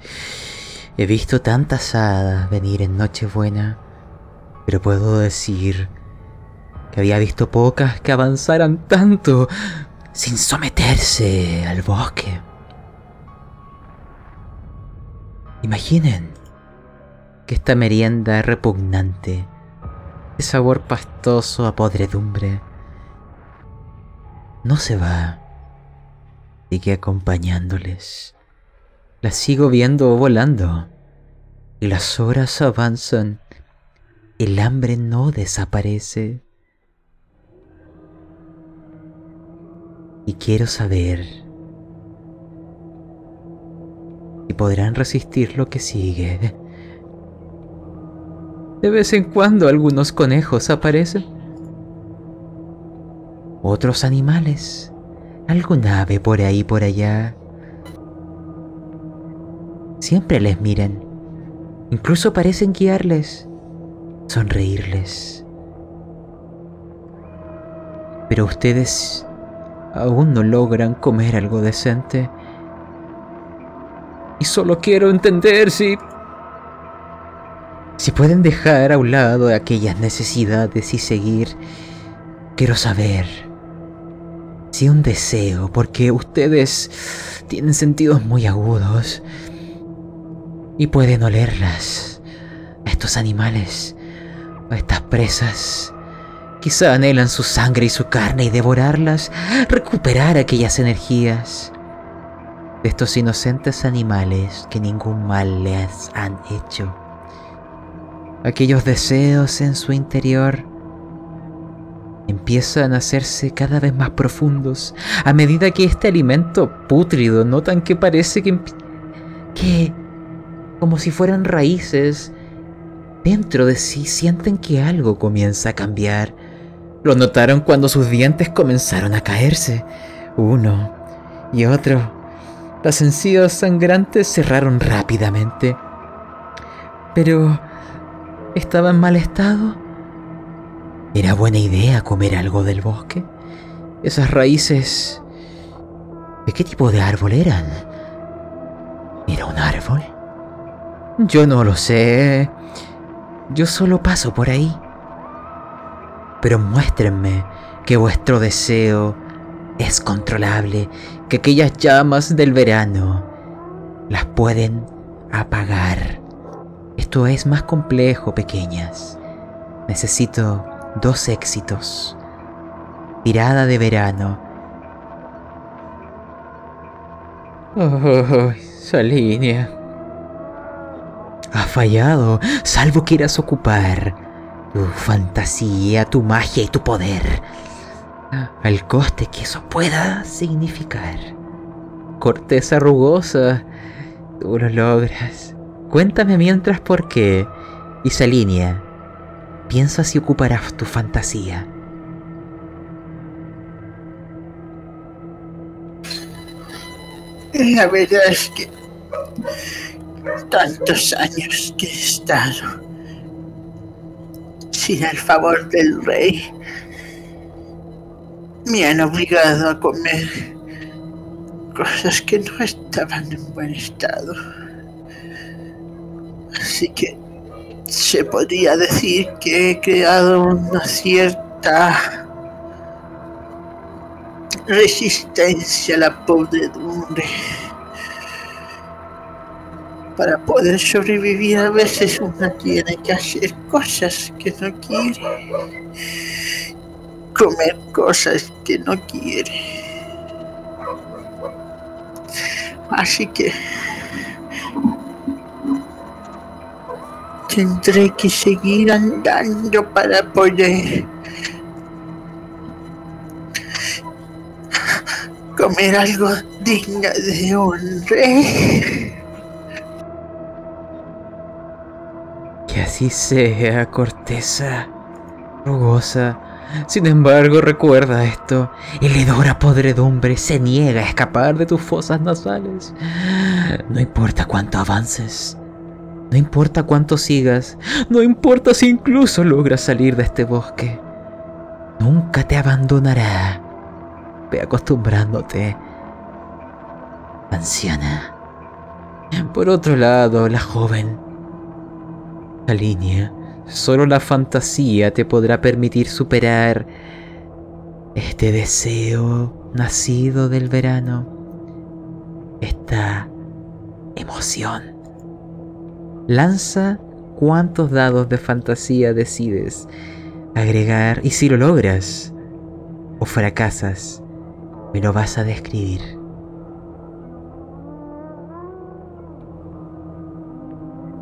He visto tantas hadas venir en Nochebuena, pero puedo decir que había visto pocas que avanzaran tanto sin someterse al bosque. Imaginen que esta merienda repugnante, de sabor pastoso a podredumbre, no se va, sigue acompañándoles. La sigo viendo volando y las horas avanzan, el hambre no desaparece. Y quiero saber si podrán resistir lo que sigue. De vez en cuando algunos conejos aparecen. Otros animales. Algún ave por ahí por allá. Siempre les miran. Incluso parecen guiarles. Sonreírles. Pero ustedes aún no logran comer algo decente. Y solo quiero entender si si pueden dejar a un lado aquellas necesidades y seguir, quiero saber si un deseo, porque ustedes tienen sentidos muy agudos y pueden olerlas estos animales, a estas presas. Quizá anhelan su sangre y su carne y devorarlas, recuperar aquellas energías de estos inocentes animales que ningún mal les han hecho aquellos deseos en su interior empiezan a hacerse cada vez más profundos a medida que este alimento pútrido notan que parece que, que como si fueran raíces dentro de sí sienten que algo comienza a cambiar. Lo notaron cuando sus dientes comenzaron a caerse, uno y otro. Las encías sangrantes cerraron rápidamente. Pero estaba en mal estado. ¿Era buena idea comer algo del bosque? Esas raíces... ¿De qué tipo de árbol eran? ¿Era un árbol? Yo no lo sé. Yo solo paso por ahí. Pero muéstrenme que vuestro deseo es controlable, que aquellas llamas del verano las pueden apagar. Esto es más complejo, pequeñas. Necesito dos éxitos. Tirada de verano. Oh, Salinia. Ha fallado, salvo quieras ocupar tu fantasía, tu magia y tu poder. Al coste que eso pueda significar. Corteza rugosa, tú lo logras. Cuéntame mientras por qué, Isalinea, piensas si ocuparás tu fantasía. La verdad es que tantos años que he estado sin el favor del rey me han obligado a comer cosas que no estaban en buen estado. Así que se podría decir que he creado una cierta resistencia a la podredumbre. Para poder sobrevivir a veces uno tiene que hacer cosas que no quiere. Comer cosas que no quiere. Así que tendré que seguir andando para poder comer algo digno de un rey. ¿Qué así sea, corteza rugosa. Sin embargo, recuerda esto, el hedor a podredumbre se niega a escapar de tus fosas nasales. No importa cuánto avances, no importa cuánto sigas, no importa si incluso logras salir de este bosque, nunca te abandonará. Ve acostumbrándote, anciana. Por otro lado, la joven, la línea, solo la fantasía te podrá permitir superar este deseo nacido del verano, esta emoción. Lanza cuántos dados de fantasía decides agregar y si lo logras o fracasas, me lo vas a describir.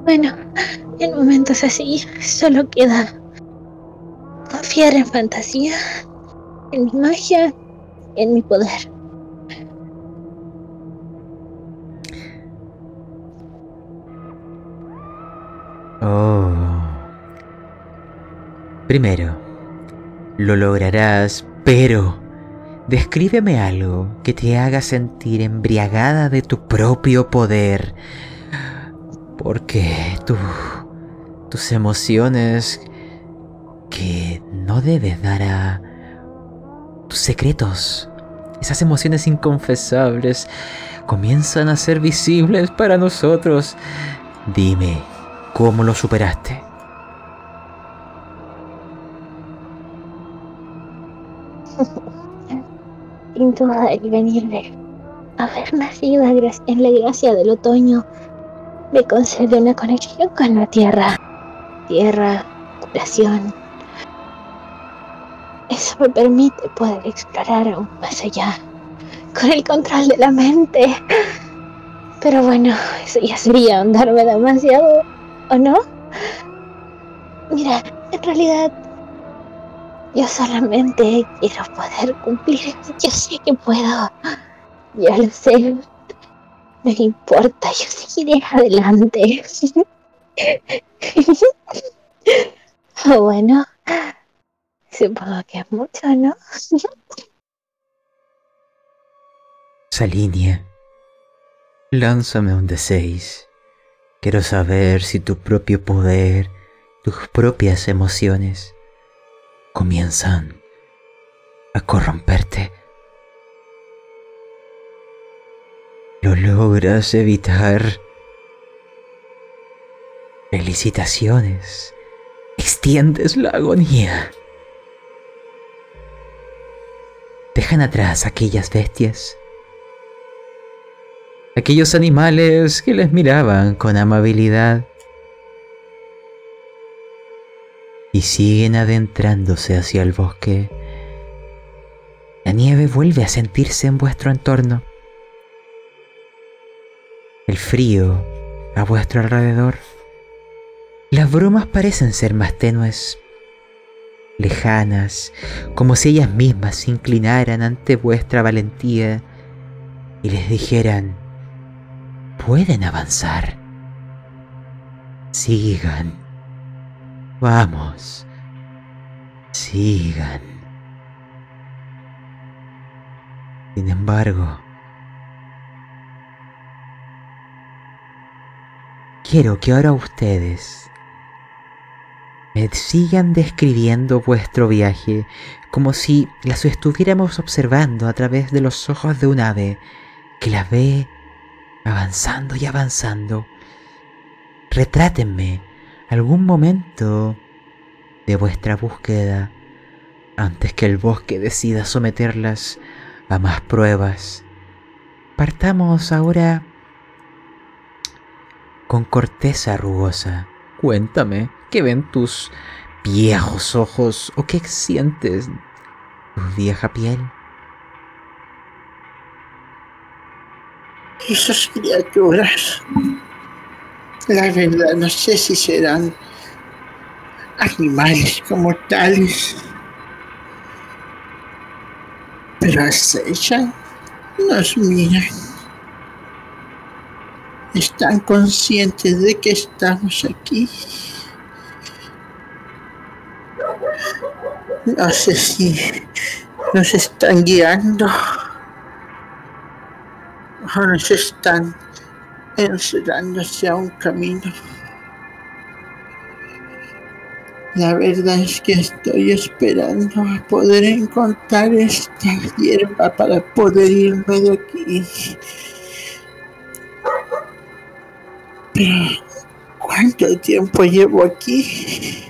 Bueno, en momentos así solo queda confiar en fantasía, en mi magia, en mi poder. Oh. Primero, lo lograrás, pero descríbeme algo que te haga sentir embriagada de tu propio poder porque tú, tus emociones que no debes dar a tus secretos, esas emociones inconfesables, comienzan a ser visibles para nosotros. Dime, ¿cómo lo superaste? Sin duda el venir de haber nacido en la gracia del otoño me concede una conexión con la tierra. Tierra, curación. Eso me permite poder explorar aún más allá, con el control de la mente. Pero bueno, eso ya sería andarme demasiado, ¿o no? Mira, en realidad yo solamente quiero poder cumplir. Yo sé que puedo. Ya lo sé. No importa, yo seguiré adelante. bueno, supongo que es mucho, ¿no? Salinia, lánzame un D6. Quiero saber si tu propio poder, tus propias emociones comienzan a corromperte. lo logras evitar. Felicitaciones. Extiendes la agonía. Dejan atrás aquellas bestias. Aquellos animales que les miraban con amabilidad. Y siguen adentrándose hacia el bosque. La nieve vuelve a sentirse en vuestro entorno el frío a vuestro alrededor. Las bromas parecen ser más tenues, lejanas, como si ellas mismas se inclinaran ante vuestra valentía y les dijeran, pueden avanzar. Sigan. Vamos. Sigan. Sin embargo, quiero que ahora ustedes me sigan describiendo vuestro viaje como si las estuviéramos observando a través de los ojos de un ave que las ve avanzando y avanzando. Retrátenme algún momento de vuestra búsqueda antes que el bosque decida someterlas a más pruebas. Partamos ahora con corteza rugosa. Cuéntame, ¿qué ven tus viejos ojos o qué sientes tu vieja piel? Esas criaturas, la verdad no sé si serán animales como tales, pero acechan, nos miran están conscientes de que estamos aquí. No sé si nos están guiando o nos están encerrando hacia un camino. La verdad es que estoy esperando a poder encontrar esta hierba para poder irme de aquí pero, ¿cuánto tiempo llevo aquí?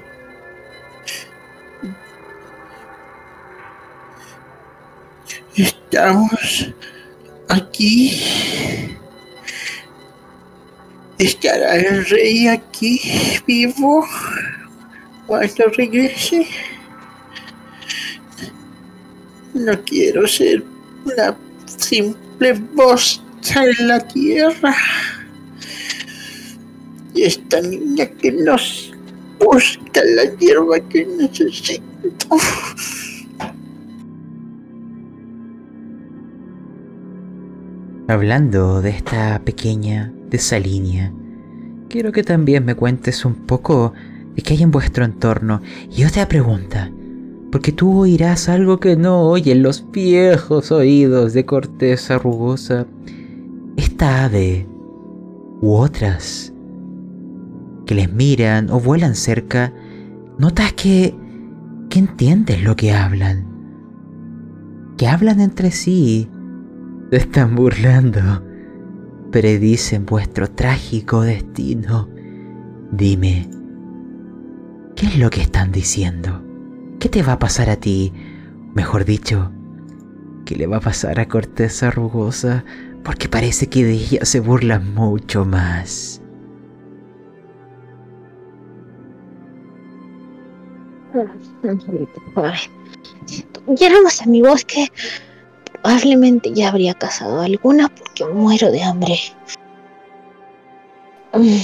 Estamos aquí. ¿Estará el rey aquí vivo? cuando regrese. No quiero ser una simple voz en la tierra. Y esta niña que nos busca la hierba que necesito. Hablando de esta pequeña, de esa línea, quiero que también me cuentes un poco de que hay en vuestro entorno. Y otra pregunta, porque tú oirás algo que no oyen los viejos oídos de corteza rugosa. Esta ave u otras que les miran o vuelan cerca, notas que, que entiendes lo que hablan. Que hablan entre sí. Están burlando. Predicen vuestro trágico destino. Dime, ¿Qué es lo que están diciendo? ¿Qué te va a pasar a ti? Mejor dicho, ¿qué le va a pasar a Corteza Rugosa? Porque parece que de ella se burla mucho más. Tuviéramos a mi bosque, probablemente ya habría cazado alguna porque muero de hambre. Mm.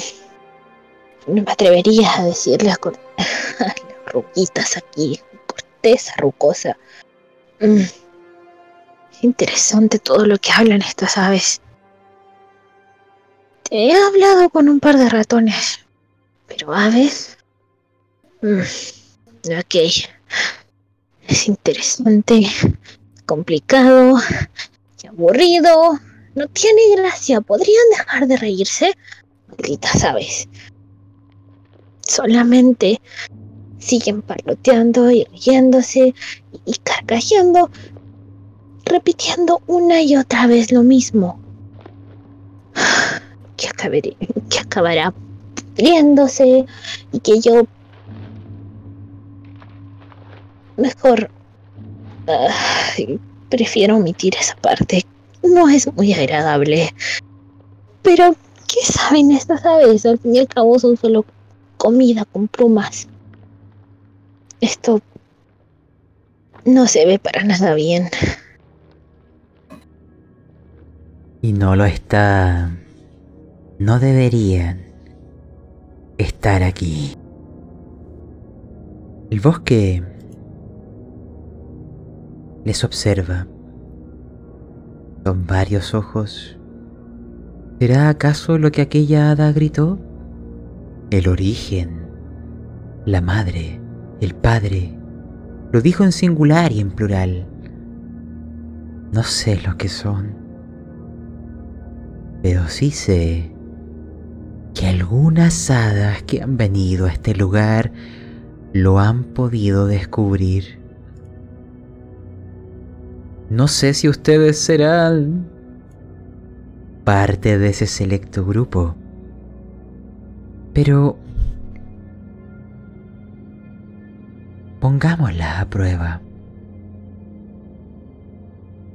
No me atrevería a decirle a, las ruquitas aquí, corteza rucosa. Mm. interesante todo lo que hablan estas aves. He hablado con un par de ratones, pero aves. Mm. Ok. Es interesante, complicado aburrido. No tiene gracia. ¿Podrían dejar de reírse? Malditas aves solamente siguen parloteando y riéndose y carcajeando, repitiendo una y otra vez lo mismo. Que, que acabará pudriéndose y que yo mejor prefiero omitir esa parte. No es muy agradable. Pero, ¿qué saben estas aves? Al fin y al cabo son solo comida con plumas. Esto no se ve para nada bien. Y no lo está. No deberían estar aquí. El bosque les observa. Son varios ojos. ¿Será acaso lo que aquella hada gritó? el origen, la madre, el padre. Lo dijo en singular y en plural. No sé lo que son, pero sí sé que algunas hadas que han venido a este lugar lo han podido descubrir. No sé si ustedes serán parte de ese selecto grupo pero pongámosla a prueba.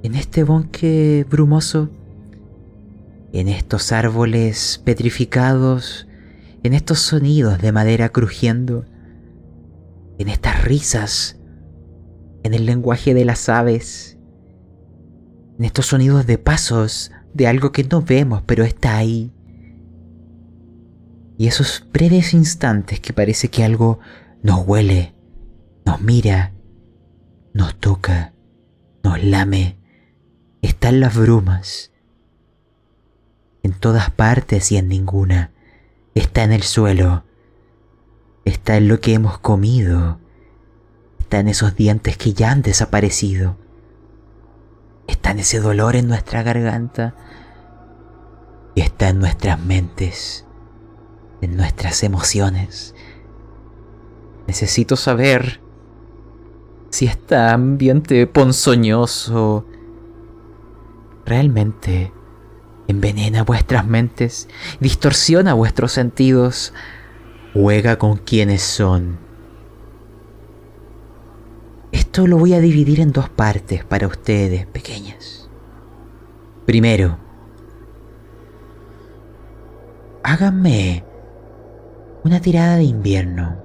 En este bosque brumoso, en estos árboles petrificados, en estos sonidos de madera crujiendo, en estas risas, en el lenguaje de las aves, en estos sonidos de pasos de algo que no vemos pero está ahí, y esos breves instantes que parece que algo nos huele, nos mira, nos toca, nos lame, están las brumas. En todas partes y en ninguna. Está en el suelo. Está en lo que hemos comido. está en esos dientes que ya han desaparecido. Está en ese dolor en nuestra garganta y está en nuestras mentes, en nuestras emociones. Necesito saber si este ambiente ponzoñoso realmente envenena vuestras mentes, distorsiona vuestros sentidos, juega con quienes son. Esto lo voy a dividir en dos partes para ustedes, pequeñas. Primero, háganme una tirada de invierno.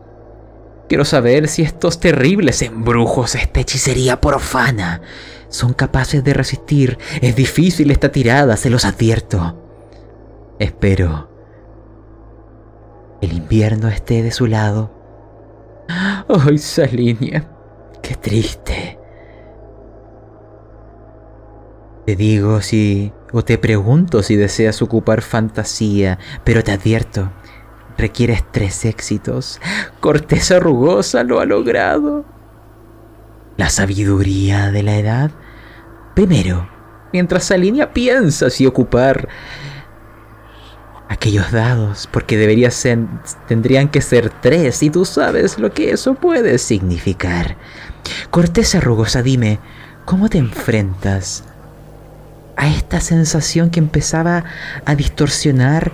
Quiero saber si estos terribles embrujos, esta hechicería profana, son capaces de resistir. Es difícil esta tirada, se los advierto. Espero el invierno esté de su lado. ¡Ay, Salinia! ¡Qué triste! Te digo si... o te pregunto si deseas ocupar fantasía, pero te advierto, requieres tres éxitos. Corteza rugosa lo ha logrado. La sabiduría de la edad. Primero, mientras Salinia piensa si ocupar aquellos dados, porque debería ser, tendrían que ser tres, y tú sabes lo que eso puede significar. Corteza rugosa, dime, ¿cómo te enfrentas a esta sensación que empezaba a distorsionar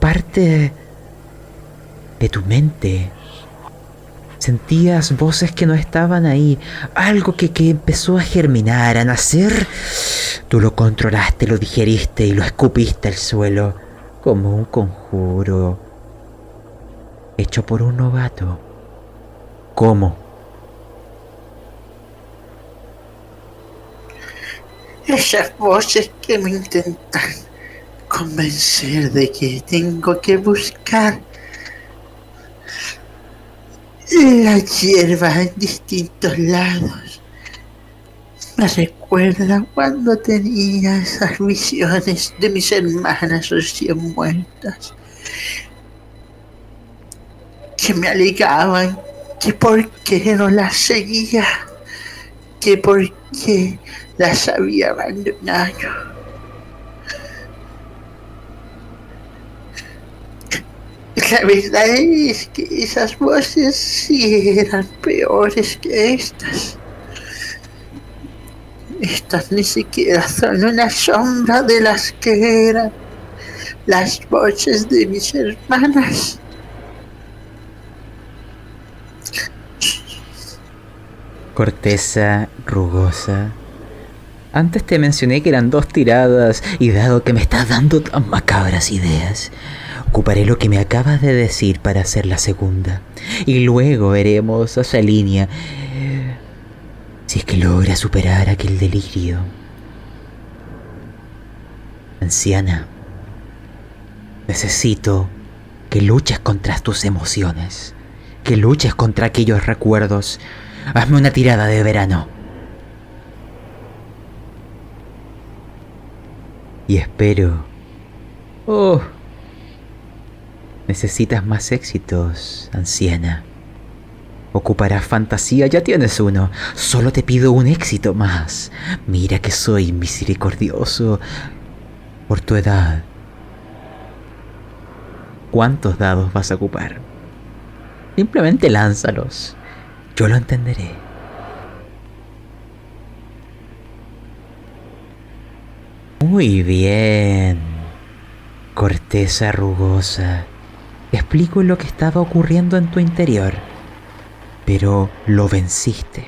parte de tu mente? Sentías voces que no estaban ahí, algo que, que empezó a germinar, a nacer. Tú lo controlaste, lo digeriste y lo escupiste al suelo como un conjuro hecho por un novato. ¿Cómo? Esas voces que me intentan convencer de que tengo que buscar la hierba en distintos lados. Me recuerda cuando tenía esas visiones de mis hermanas recién muertas. Que me alegaban que por qué no las seguía, que por qué las había abandonado. La verdad es que esas voces sí eran peores que estas. Estas ni siquiera son una sombra de las que eran las voces de mis hermanas. Corteza rugosa. Antes te mencioné que eran dos tiradas y dado que me estás dando tan macabras ideas, ocuparé lo que me acabas de decir para hacer la segunda. Y luego veremos esa línea si es que logra superar aquel delirio. Anciana, necesito que luches contra tus emociones, que luches contra aquellos recuerdos. Hazme una tirada de verano. Y espero... Oh, necesitas más éxitos, anciana. Ocuparás fantasía, ya tienes uno. Solo te pido un éxito más. Mira que soy misericordioso por tu edad. ¿Cuántos dados vas a ocupar? Simplemente lánzalos. Yo lo entenderé. Muy bien. Corteza rugosa. Te explico lo que estaba ocurriendo en tu interior pero lo venciste.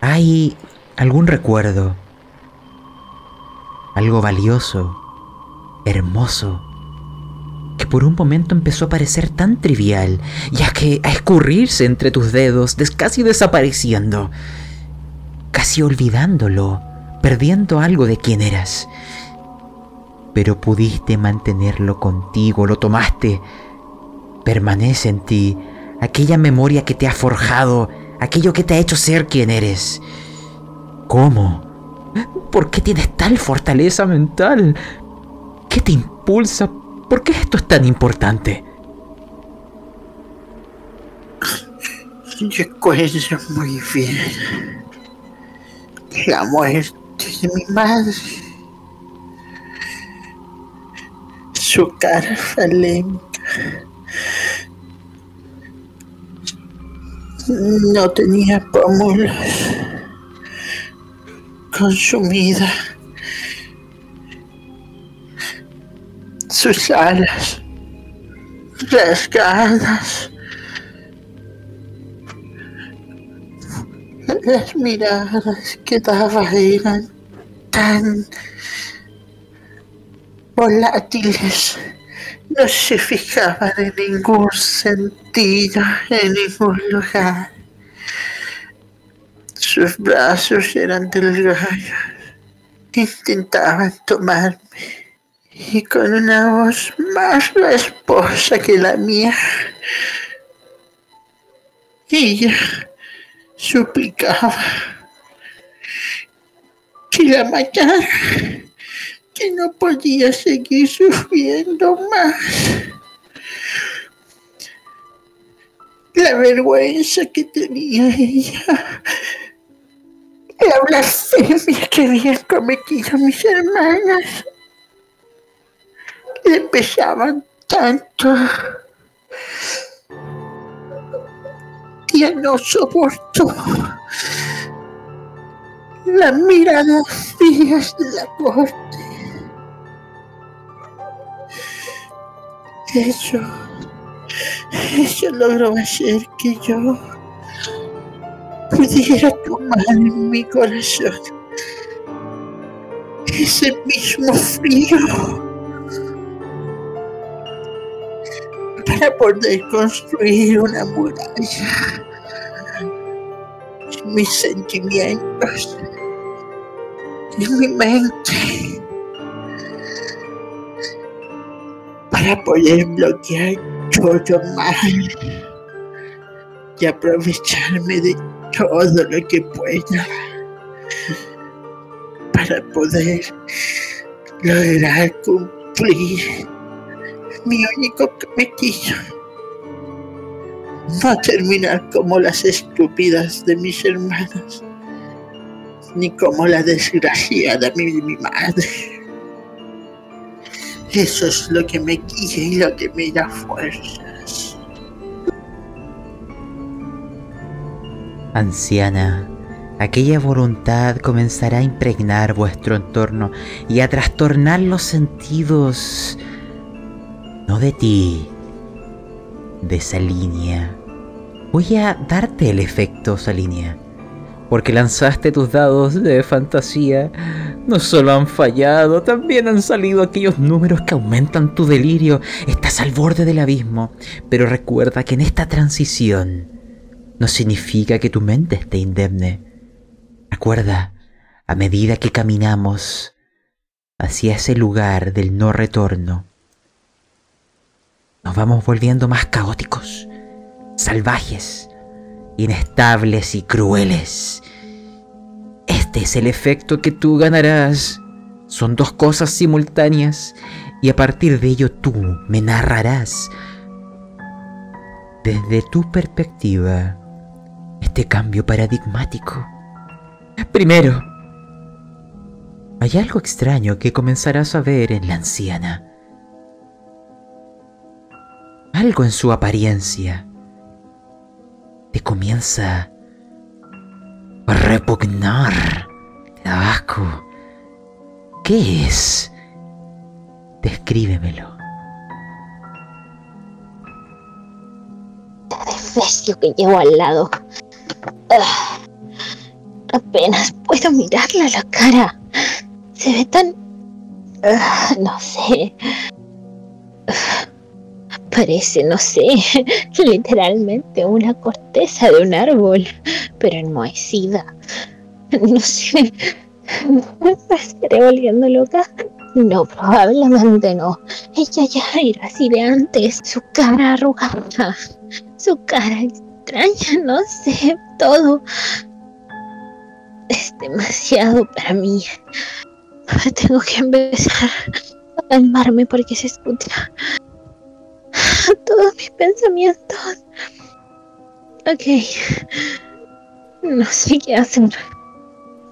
¿Hay algún recuerdo? Algo valioso, hermoso, que por un momento empezó a parecer tan trivial, ya que a escurrirse entre tus dedos, casi desapareciendo, casi olvidándolo, perdiendo algo de quien eras. Pero pudiste mantenerlo contigo, lo tomaste, permanece en ti, aquella memoria que te ha forjado, aquello que te ha hecho ser quien eres. ¿Cómo? ¿Por qué tienes tal fortaleza mental? ¿Qué te impulsa? ¿Por qué esto es tan importante? Recuerdo muy bien la muerte de mi madre. Su cara falémica. No tenía pómulos. Consumida. Sus alas rasgadas. Las miradas que daba eran tan volátiles. No se fijaban en ningún sentido, en ningún lugar. Sus brazos eran delgados. Intentaban tomarme y con una voz más esposa que la mía, ella suplicaba que la matara, que no podía seguir sufriendo más. La vergüenza que tenía ella, la blasfemia que habían cometido mis hermanas, le pesaban tanto. Ya no soportó la mirada frías de la corte. Eso, eso logró hacer que yo pudiera tomar en mi corazón ese mismo frío para poder construir una muralla. Mis sentimientos en mi mente para poder bloquear todo mal y aprovecharme de todo lo que pueda para poder lograr cumplir mi único cometido. No terminar como las estúpidas de mis hermanas, ni como la desgraciada de mi madre. Eso es lo que me guía y lo que me da fuerzas. Anciana, aquella voluntad comenzará a impregnar vuestro entorno y a trastornar los sentidos, no de ti, de esa línea. Voy a darte el efecto, Salinia. Porque lanzaste tus dados de fantasía. No solo han fallado, también han salido aquellos números que aumentan tu delirio. Estás al borde del abismo. Pero recuerda que en esta transición no significa que tu mente esté indemne. Recuerda, a medida que caminamos hacia ese lugar del no retorno, nos vamos volviendo más caóticos, salvajes, inestables y crueles. Este es el efecto que tú ganarás. Son dos cosas simultáneas y a partir de ello tú me narrarás desde tu perspectiva este cambio paradigmático. Primero, hay algo extraño que comenzarás a ver en la anciana algo en su apariencia te comienza a repugnar, te da asco. ¿Qué es? Descríbemelo. Que llevo al lado. Ah, apenas puedo mirarle a la cara. Se ve tan... Ah, no sé. Parece, no sé, literalmente una corteza de un árbol, pero enmohecida. No sé, ¿me estaré volviendo loca? No, probablemente no. Ella ya era así de antes. Su cara arrugada, su cara extraña, no sé, todo. Es demasiado para mí. Tengo que empezar a calmarme porque se escucha todos mis pensamientos. Ok. No sé qué hacer.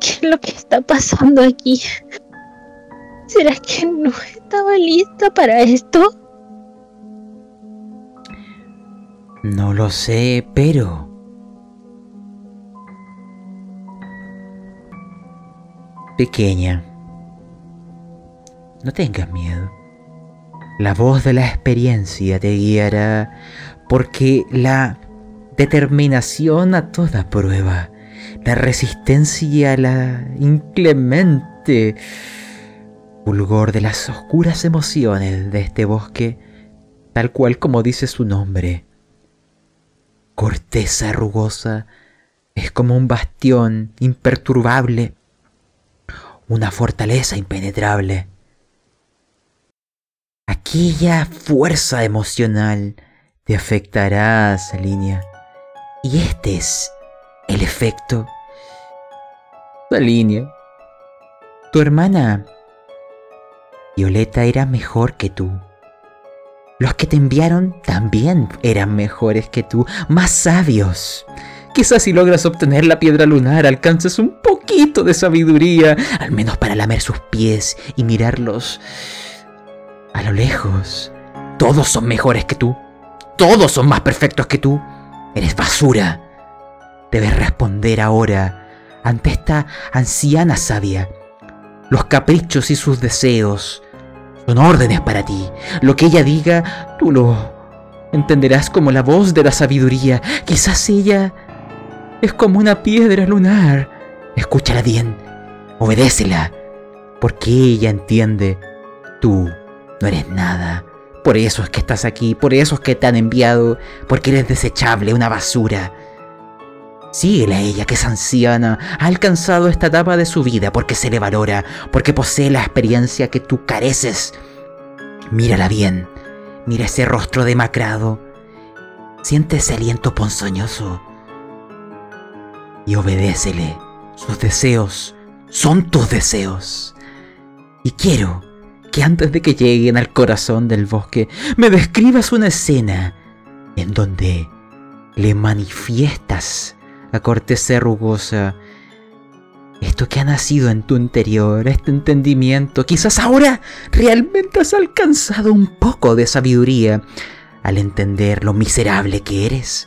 ¿Qué es lo que está pasando aquí? ¿Será que no estaba lista para esto? No lo sé, pero... Pequeña, no tengas miedo. La voz de la experiencia te guiará porque la determinación a toda prueba, la resistencia a la inclemente fulgor de las oscuras emociones de este bosque, tal cual como dice su nombre. Corteza rugosa es como un bastión imperturbable, una fortaleza impenetrable. Aquella fuerza emocional te afectará a esa línea. Y este es el efecto. línea. tu hermana Violeta era mejor que tú. Los que te enviaron también eran mejores que tú, más sabios. Quizás si logras obtener la piedra lunar alcances un poquito de sabiduría, al menos para lamer sus pies y mirarlos a lo lejos. Todos son mejores que tú. Todos son más perfectos que tú. Eres basura. Debes responder ahora ante esta anciana sabia. Los caprichos y sus deseos son órdenes para ti. Lo que ella diga, tú lo entenderás como la voz de la sabiduría. Quizás ella es como una piedra lunar. Escúchala bien, obedécela, porque ella entiende. Tú no eres nada. Por eso es que estás aquí, por eso es que te han enviado, porque eres desechable, una basura. Síguela a ella, que es anciana, ha alcanzado esta etapa de su vida porque se le valora, porque posee la experiencia que tú careces. Mírala bien, mira ese rostro demacrado, siente ese aliento ponzoñoso y obedécele. Sus deseos son tus deseos. Y quiero que antes de que lleguen al corazón del bosque me describas una escena en donde le manifiestas a corteza rugosa. Esto que ha nacido en tu interior, este entendimiento, quizás ahora realmente has alcanzado un poco de sabiduría al entender lo miserable que eres.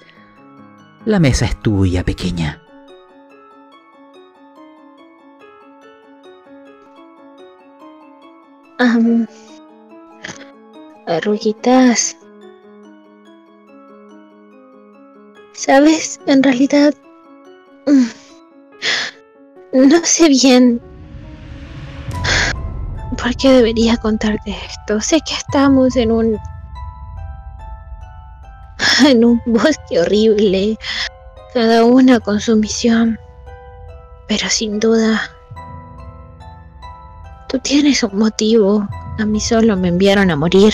La mesa es tuya, pequeña. Um, arruguitas. ¿Sabes? En realidad Mm. No sé bien por qué debería contarte esto. Sé que estamos en un en un bosque horrible, cada una con su misión, pero sin duda tú tienes un motivo. A mí solo me enviaron a morir.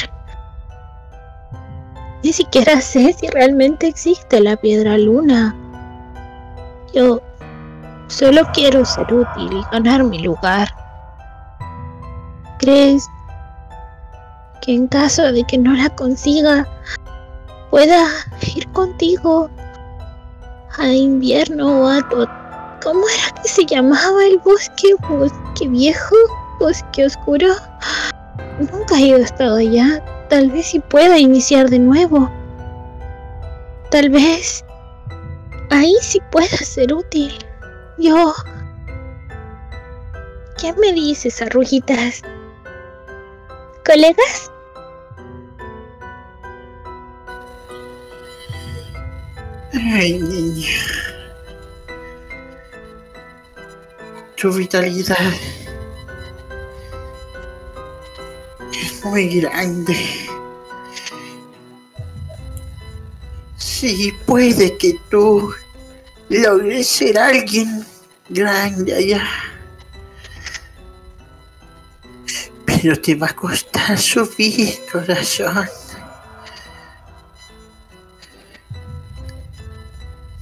Ni siquiera sé si realmente existe la piedra luna. Yo solo quiero ser útil y ganar mi lugar. ¿Crees que en caso de que no la consiga, pueda ir contigo a invierno o a tu... ¿Cómo era que se llamaba el bosque? ¿Bosque viejo? ¿Bosque oscuro? Nunca he estado allá. Tal vez si pueda iniciar de nuevo. Tal vez Ahí sí pueda ser útil. Yo... ¿Qué me dices, arruguitas? ¿Colegas? Ay, niña. Tu vitalidad es muy grande. Sí, puede que tú logres ser alguien grande allá. Pero te va a costar subir, corazón.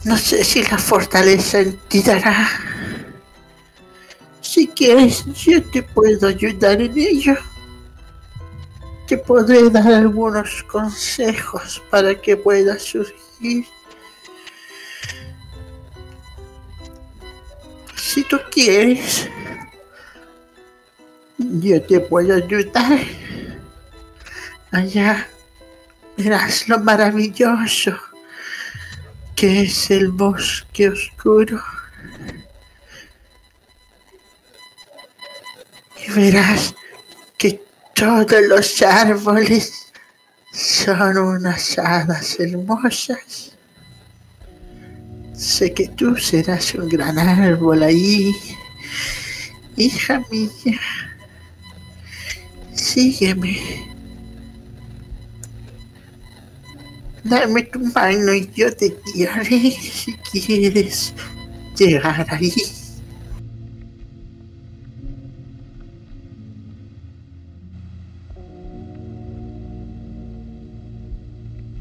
No sé si la fortaleza te dará. Si quieres, yo te puedo ayudar en ello te podré dar algunos consejos para que puedas surgir. Si tú quieres, yo te puedo ayudar. Allá verás lo maravilloso que es el bosque oscuro. Y verás todos los árboles son unas hadas hermosas. Sé que tú serás un gran árbol ahí, hija mía. Sígueme. Dame tu mano y yo te guiaré si quieres llegar ahí.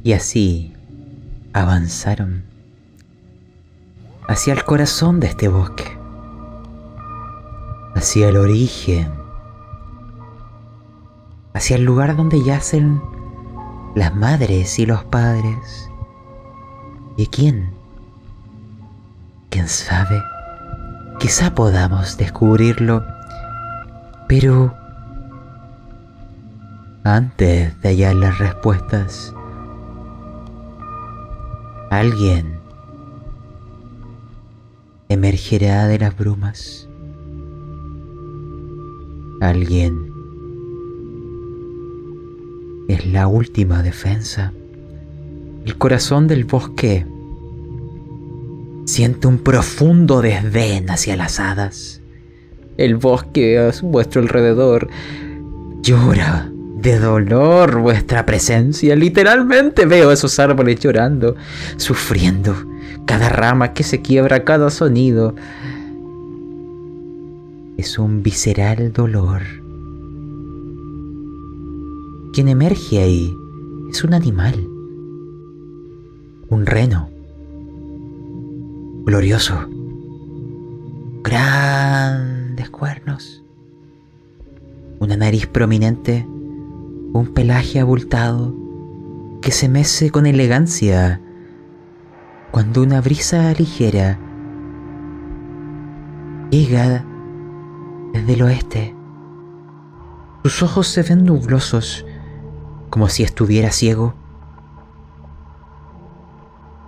Y así avanzaron hacia el corazón de este bosque, hacia el origen, hacia el lugar donde yacen las madres y los padres. ¿Y quién? ¿Quién sabe? Quizá podamos descubrirlo, pero antes de hallar las respuestas, alguien emergerá de las brumas. Alguien es la última defensa. El corazón del bosque siente un profundo desdén hacia las hadas. El bosque a vuestro alrededor llora de dolor vuestra presencia. Literalmente veo esos árboles llorando, sufriendo, cada rama que se quiebra, cada sonido. Es un visceral dolor. Quien emerge ahí es un animal, un reno, glorioso, grandes cuernos, una nariz prominente un pelaje abultado que se mece con elegancia cuando una brisa ligera llega desde el oeste. Sus ojos se ven nublosos, como si estuviera ciego.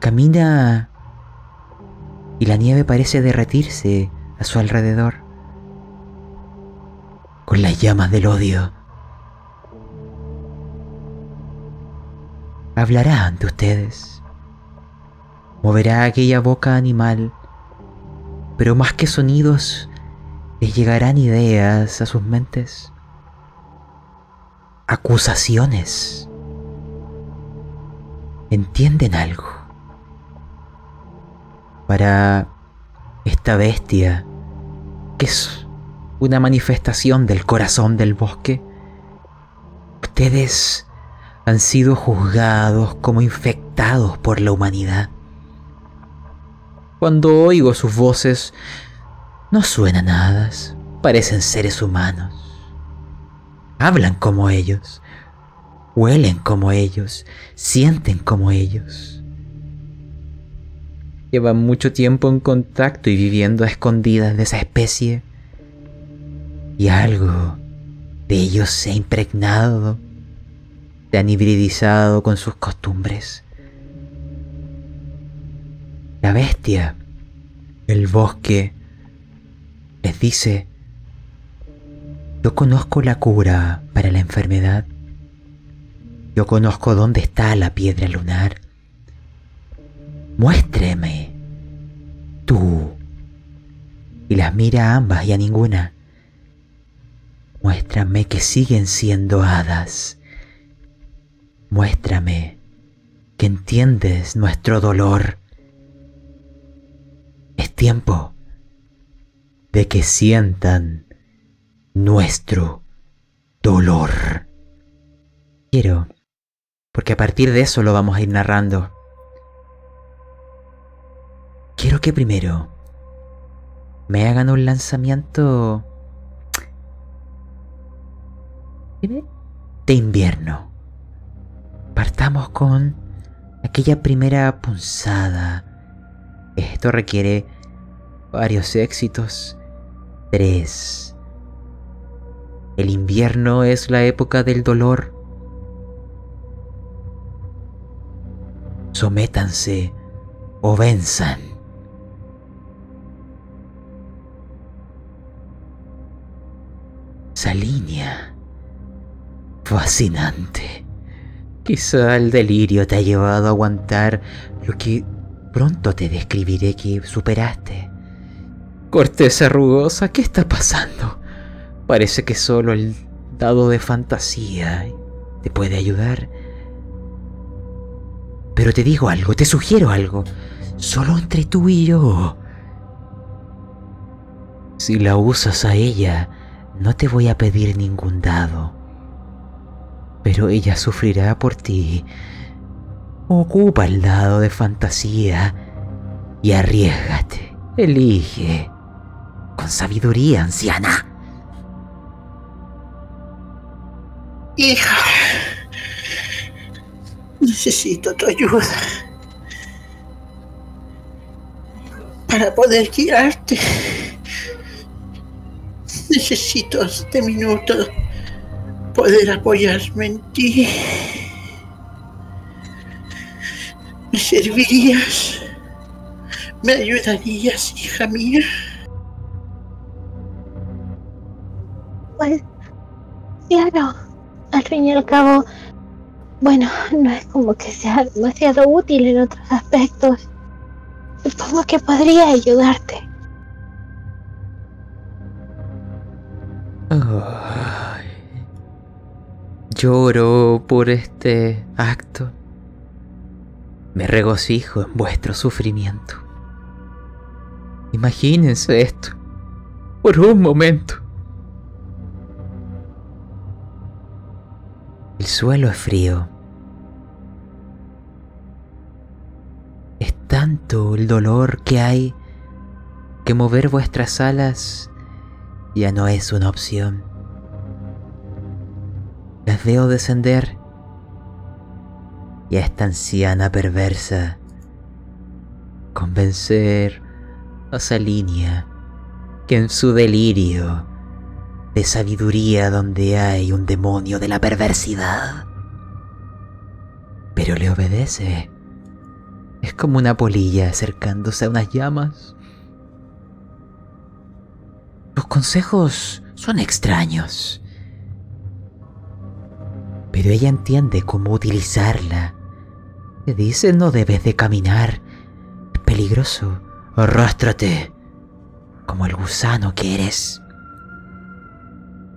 Camina y la nieve parece derretirse a su alrededor, con las llamas del odio hablará ante ustedes. Moverá aquella boca animal, pero más que sonidos, les llegarán ideas a sus mentes. Acusaciones. ¿Entienden algo? Para esta bestia, que es una manifestación del corazón del bosque, ustedes han sido juzgados como infectados por la humanidad. Cuando oigo sus voces, no suenan hadas, parecen seres humanos. Hablan como ellos, huelen como ellos, sienten como ellos. Llevan mucho tiempo en contacto y viviendo a escondidas de esa especie. Y algo de ellos se ha impregnado han hibridizado con sus costumbres. La bestia, el bosque, les dice, yo conozco la cura para la enfermedad. Yo conozco dónde está la piedra lunar. Muéstreme, tú. Y las mira a ambas y a ninguna. Muéstrame que siguen siendo hadas Muéstrame que entiendes nuestro dolor. Es tiempo de que sientan nuestro dolor. Quiero, porque a partir de eso lo vamos a ir narrando. Quiero que primero me hagan un lanzamiento de invierno. Partamos con aquella primera punzada. Esto requiere varios éxitos. 3. El invierno es la época del dolor. Sométanse o venzan. Esa línea. Fascinante. Quizá el delirio te ha llevado a aguantar lo que pronto te describiré que superaste. Corteza rugosa, ¿qué está pasando? Parece que solo el dado de fantasía te puede ayudar. Pero te digo algo, te sugiero algo. Solo entre tú y yo. Si la usas a ella, no te voy a pedir ningún dado. Pero ella sufrirá por ti. Ocupa el dado de fantasía y arriesgate. Elige. Con sabiduría, anciana. Hija, necesito tu ayuda para poder guiarte. Necesito este minuto poder apoyarme en ti. ¿Me servirías? ¿Me ayudarías, hija mía? Pues, claro, al fin y al cabo, bueno, no es como que sea demasiado útil en otros aspectos. Supongo que podría ayudarte. Ay. Lloro por este acto. Me regocijo en vuestro sufrimiento. Imagínense esto. Por un momento. El suelo es frío. Es tanto el dolor que hay que mover vuestras alas ya no es una opción. Las veo descender y a esta anciana perversa convencer a Salinia que en su delirio de sabiduría donde hay un demonio de la perversidad. Pero le obedece. Es como una polilla acercándose a unas llamas. Los consejos son extraños. Pero ella entiende cómo utilizarla. Le dice no debes de caminar. Es peligroso. Arrástrate. Como el gusano que eres.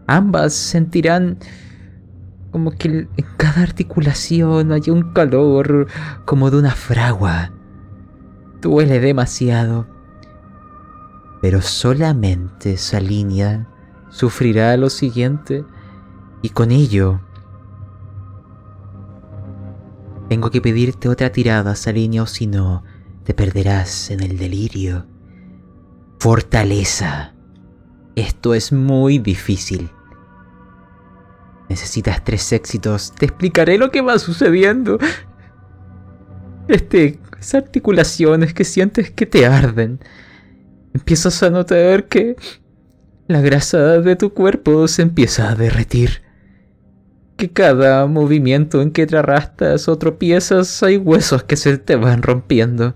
Ambas sentirán como que en cada articulación hay un calor como de una fragua. Duele demasiado. Pero solamente esa línea sufrirá lo siguiente y con ello tengo que pedirte otra tirada, Salinia, o si no, te perderás en el delirio. Fortaleza. Esto es muy difícil. Necesitas tres éxitos. Te explicaré lo que va sucediendo. Este, esas articulaciones que sientes que te arden. Empiezas a notar que la grasa de tu cuerpo se empieza a derretir. Que cada movimiento en que te arrastras o tropiezas hay huesos que se te van rompiendo.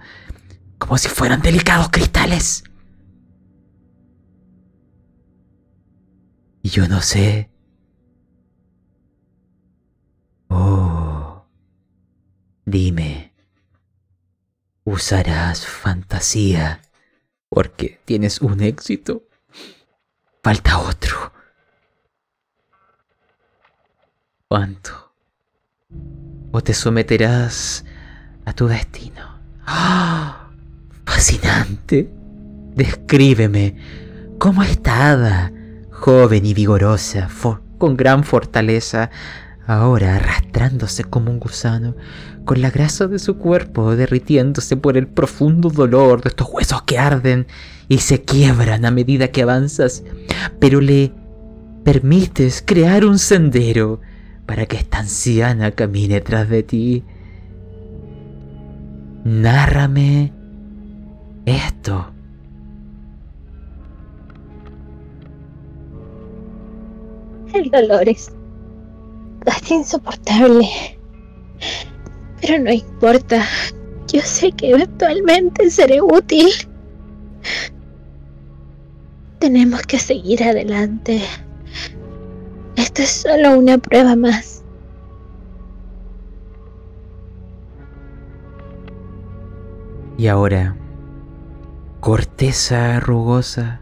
Como si fueran delicados cristales. Y yo no sé Oh, dime, ¿usarás fantasía porque tienes un éxito? Falta otro. ¿O te someterás a tu destino? ¡Ah! ¡Fascinante! Descríbeme cómo está joven y vigorosa, con gran fortaleza, ahora arrastrándose como un gusano, con la grasa de su cuerpo derritiéndose por el profundo dolor de estos huesos que arden y se quiebran a medida que avanzas, pero le permites crear un sendero para que esta anciana camine tras de ti. Nárrame esto. El dolor es casi insoportable. Pero no importa. Yo sé que eventualmente seré útil. Tenemos que seguir adelante. Esto es solo una prueba más. Y ahora, corteza rugosa,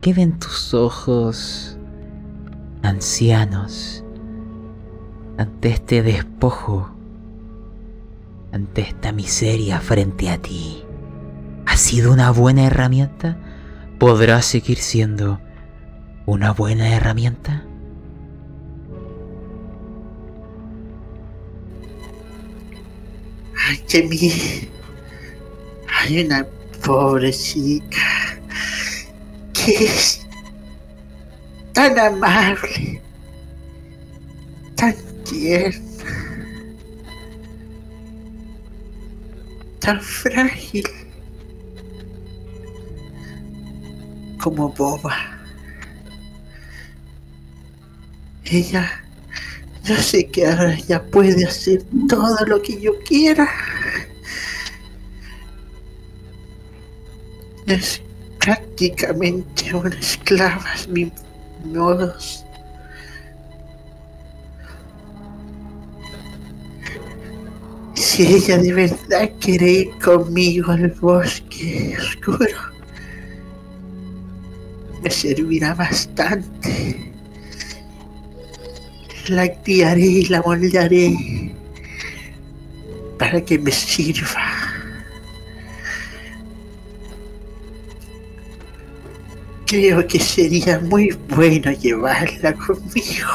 ¿qué ven tus ojos ancianos ante este despojo, ante esta miseria frente a ti? ¿Ha sido una buena herramienta? ¿Podrá seguir siendo una buena herramienta? Ay, mi. Hay una pobre chica que es tan amable, tan tierna, tan frágil como boba. Ella, yo sé que ahora ya puede hacer todo lo que yo quiera. Es prácticamente una esclava, mi modos. Si ella de verdad quiere ir conmigo al bosque oscuro, me servirá bastante. La y la moldearé para que me sirva. Creo que sería muy bueno llevarla conmigo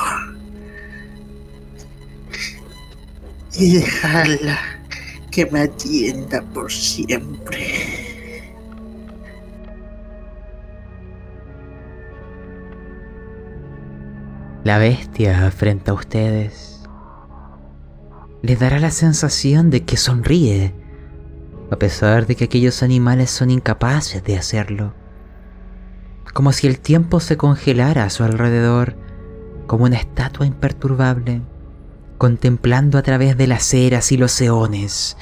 y dejarla que me atienda por siempre. La bestia frente a ustedes les dará la sensación de que sonríe, a pesar de que aquellos animales son incapaces de hacerlo. Como si el tiempo se congelara a su alrededor, como una estatua imperturbable, contemplando a través de las eras y los eones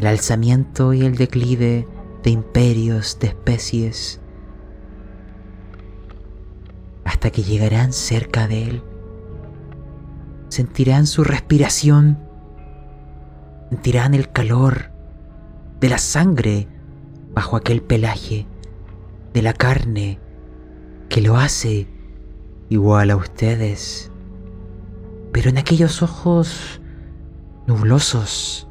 el alzamiento y el declive de imperios, de especies, hasta que llegarán cerca de él. Sentirán su respiración, sentirán el calor de la sangre bajo aquel pelaje, de la carne que lo hace igual a ustedes. Pero en aquellos ojos nublosos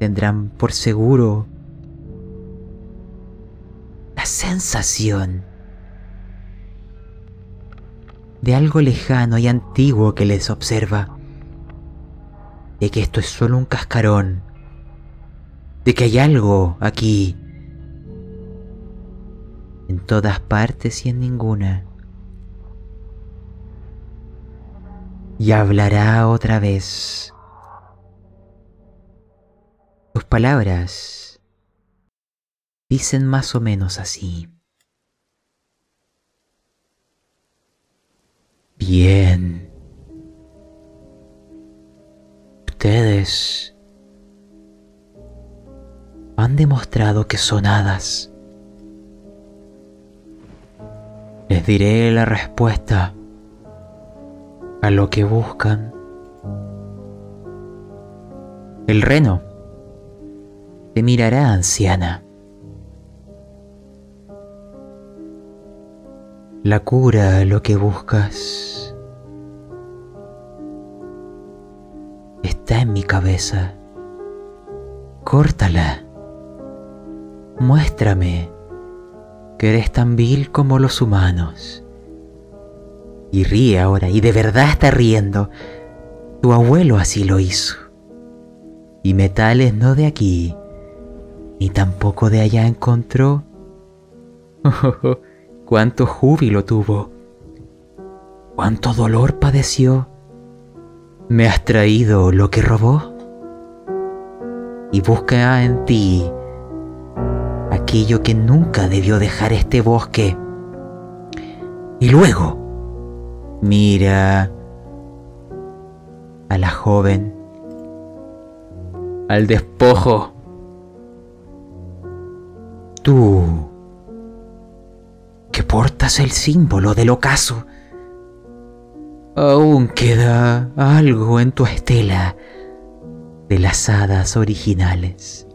tendrán por seguro la sensación de algo lejano y antiguo que les observa, de que esto es solo un cascarón, de que hay algo aquí, en todas partes y en ninguna. Y hablará otra vez. Tus palabras dicen más o menos así. Bien. Ustedes han demostrado que son hadas. Les diré la respuesta a lo que buscan. El reno te mirará, anciana. La cura, lo que buscas, está en mi cabeza. Córtala. Muéstrame que eres tan vil como los humanos. Y ríe ahora, y de verdad está riendo. Tu abuelo así lo hizo. Y metales no de aquí, ni tampoco de allá encontró. cuánto júbilo tuvo, cuánto dolor padeció. Me has traído lo que robó y busca en ti aquello que nunca debió dejar este bosque. Y luego mira a la joven, al despojo. Tú, que portas el símbolo del ocaso, aún queda algo en tu estela de las hadas originales.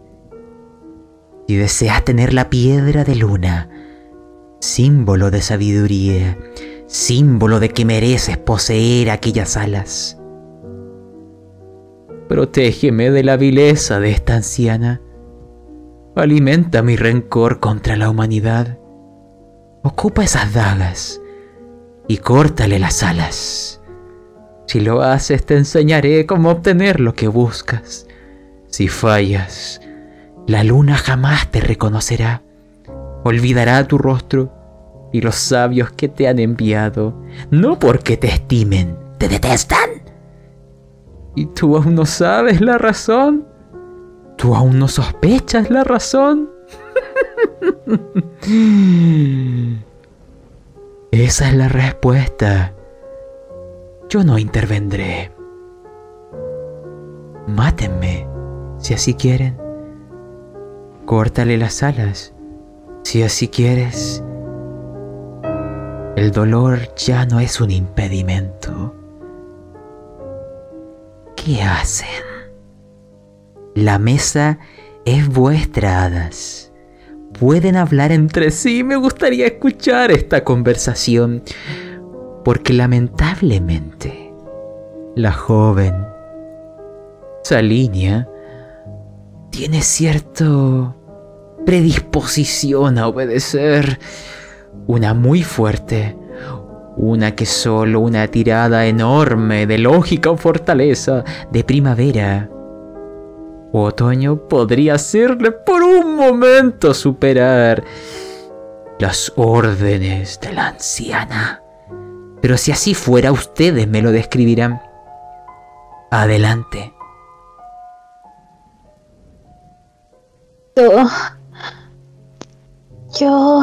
Si deseas tener la piedra de luna, símbolo de sabiduría, símbolo de que mereces poseer aquellas alas, protégeme de la vileza de esta anciana, alimenta mi rencor contra la humanidad, ocupa esas dagas y córtale las alas. Si lo haces, te enseñaré cómo obtener lo que buscas. Si fallas, la luna jamás te reconocerá, olvidará tu rostro y los sabios que te han enviado, no porque te estimen, te detestan. ¿Y tú aún no sabes la razón? ¿Tú aún no sospechas la razón? Esa es la respuesta yo no intervendré. Mátenme, si así quieren. Córtale las alas, si así quieres. El dolor ya no es un impedimento. ¿Qué hacen? La mesa es vuestra, hadas. Pueden hablar entre sí. Me gustaría escuchar esta conversación porque lamentablemente la joven Salinia tiene cierto predisposición a obedecer, una muy fuerte, una que solo una tirada enorme de lógica o fortaleza de primavera o otoño podría hacerle por un momento superar las órdenes de la anciana. Pero si así fuera, ustedes me lo describirán. Adelante. Yo... Yo...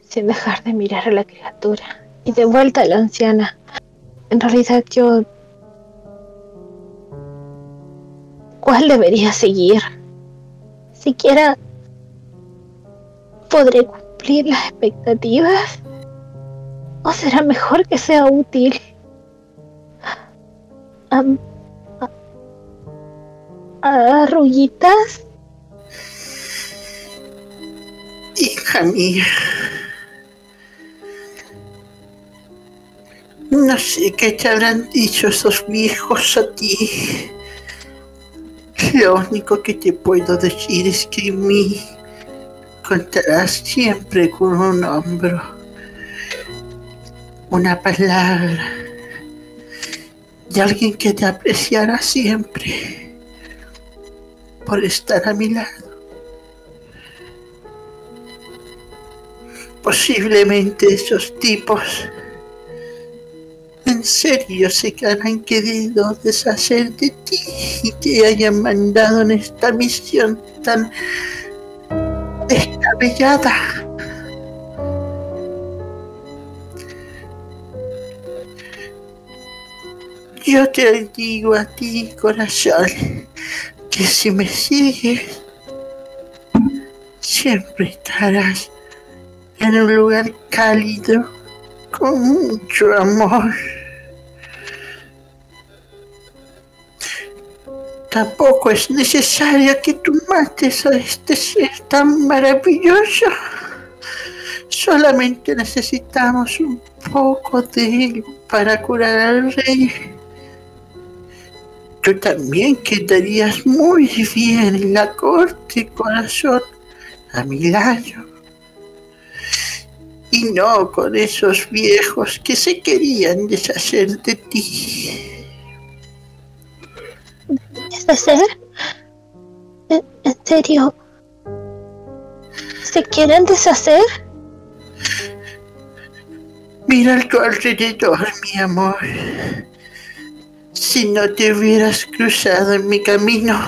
Sin dejar de mirar a la criatura y de vuelta a la anciana. En realidad yo... ¿Cuál debería seguir? Siquiera... ¿Podré cumplir las expectativas? ¿O será mejor que sea útil? ¿A, a, Hija mía. No sé qué te habrán dicho esos viejos a ti. Lo único que te puedo decir es que mí contarás siempre con un hombro una palabra de alguien que te apreciará siempre por estar a mi lado. Posiblemente esos tipos en serio se hayan querido deshacer de ti y te hayan mandado en esta misión tan descabellada. Yo te digo a ti, corazón, que si me sigues, siempre estarás en un lugar cálido, con mucho amor. Tampoco es necesario que tú mates a este ser tan maravilloso. Solamente necesitamos un poco de él para curar al rey tú también quedarías muy bien en la corte, corazón, a mi lado. Y no con esos viejos que se querían deshacer de ti. ¿Deshacer? ¿En, serio? ¿Se quieren deshacer? Mira a tu alrededor, mi amor si no te hubieras cruzado en mi camino.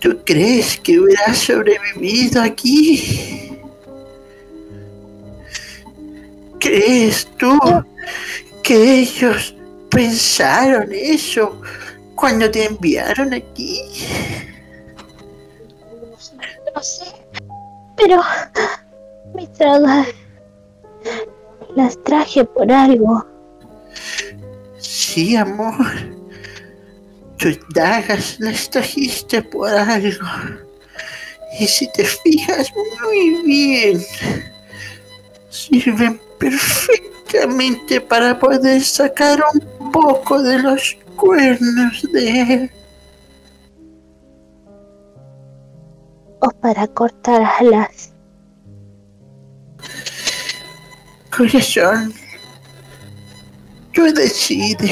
¿Tú crees que hubieras sobrevivido aquí? ¿Crees tú que ellos pensaron eso cuando te enviaron aquí? No sé, pero mis tragas las traje por algo. Sí, amor. Tus dagas las trajiste por algo. Y si te fijas muy bien, sirven perfectamente para poder sacar un poco de los cuernos de él. O para cortar alas. Corazón, tú decides.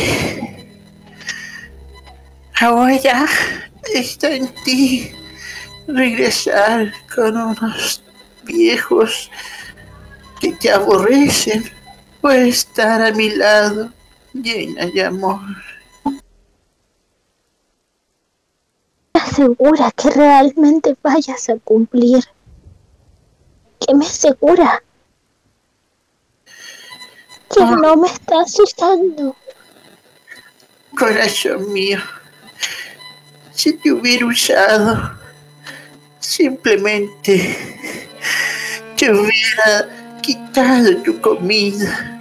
Ahora está en ti regresar con unos viejos que te aborrecen o estar a mi lado llena de amor. Asegura que realmente vayas a cumplir. Que me asegura que Ah. no me estás usando. Corazón mío, si te hubiera usado, simplemente te hubiera quitado tu comida.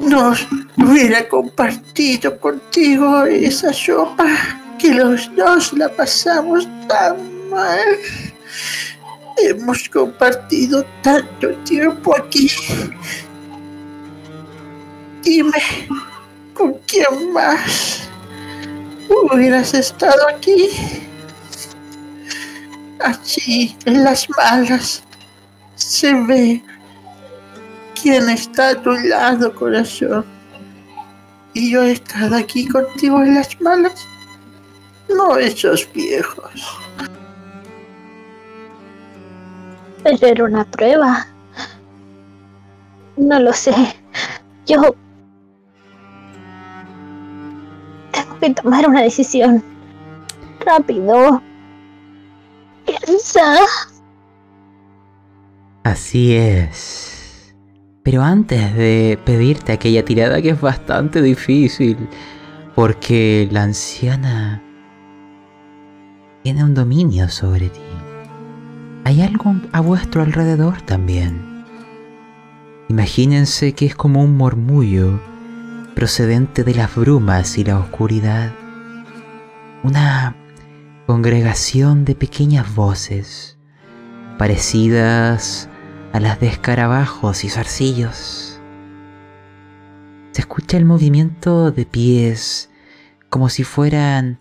No hubiera compartido contigo esa sopa que los dos la pasamos tan mal. Hemos compartido tanto tiempo aquí. Dime, ¿con quién más hubieras estado aquí? Allí, en las malas, se ve quién está a tu lado, corazón. Y yo he estado aquí contigo en las malas, no esos viejos. Pero era una prueba. No lo sé. Yo tengo que tomar una decisión. Rápido. Piensa. Así es. Pero antes de pedirte aquella tirada que es bastante difícil, porque la anciana tiene un dominio sobre ti. Hay algo a vuestro alrededor también. Imagínense que es como un murmullo procedente de las brumas y la oscuridad. Una congregación de pequeñas voces parecidas a las de escarabajos y zarcillos. Se escucha el movimiento de pies como si fueran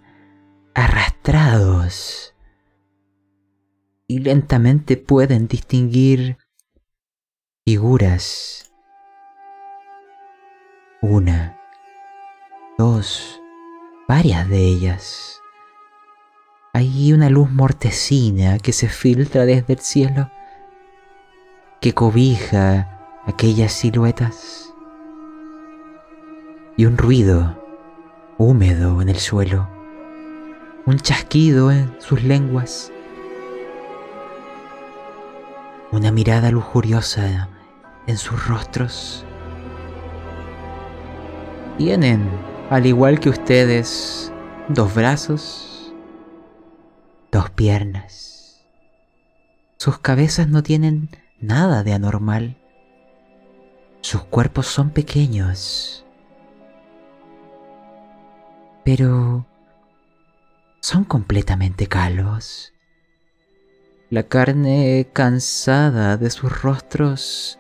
arrastrados y lentamente pueden distinguir figuras. Una, dos, varias de ellas. Hay una luz mortecina que se filtra desde el cielo, que cobija aquellas siluetas. Y un ruido húmedo en el suelo, un chasquido en sus lenguas, una mirada lujuriosa en sus rostros. Tienen, al igual que ustedes, dos brazos, dos piernas. Sus cabezas no tienen nada de anormal. Sus cuerpos son pequeños. Pero son completamente calvos. La carne cansada de sus rostros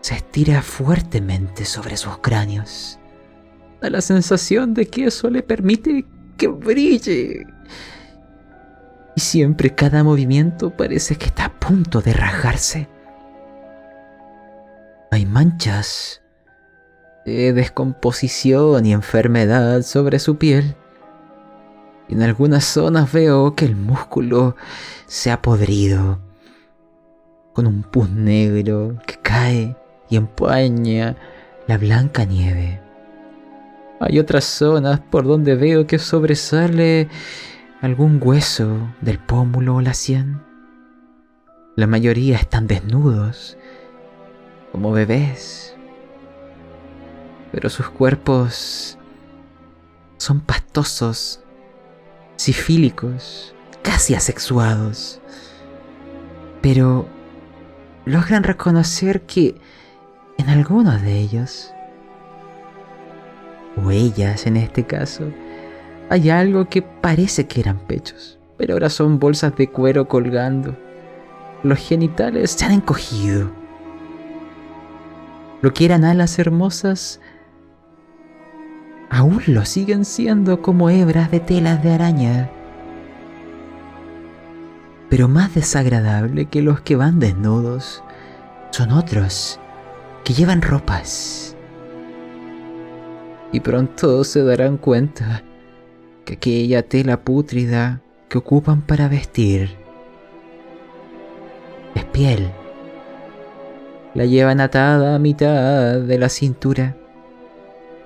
se estira fuertemente sobre sus cráneos. Da la sensación de que eso le permite que brille. Y siempre cada movimiento parece que está a punto de rajarse. Hay manchas de descomposición y enfermedad sobre su piel. Y en algunas zonas veo que el músculo se ha podrido, con un pus negro que cae y empaña la blanca nieve. Hay otras zonas por donde veo que sobresale algún hueso del pómulo o la sien. La mayoría están desnudos, como bebés, pero sus cuerpos son pastosos, sifílicos, casi asexuados. Pero logran reconocer que en algunos de ellos, o ellas en este caso, hay algo que parece que eran pechos, pero ahora son bolsas de cuero colgando. Los genitales se han encogido. Lo que eran alas hermosas, aún lo siguen siendo como hebras de telas de araña. Pero más desagradable que los que van desnudos son otros que llevan ropas. Y pronto se darán cuenta que aquella tela pútrida que ocupan para vestir es piel. La llevan atada a mitad de la cintura.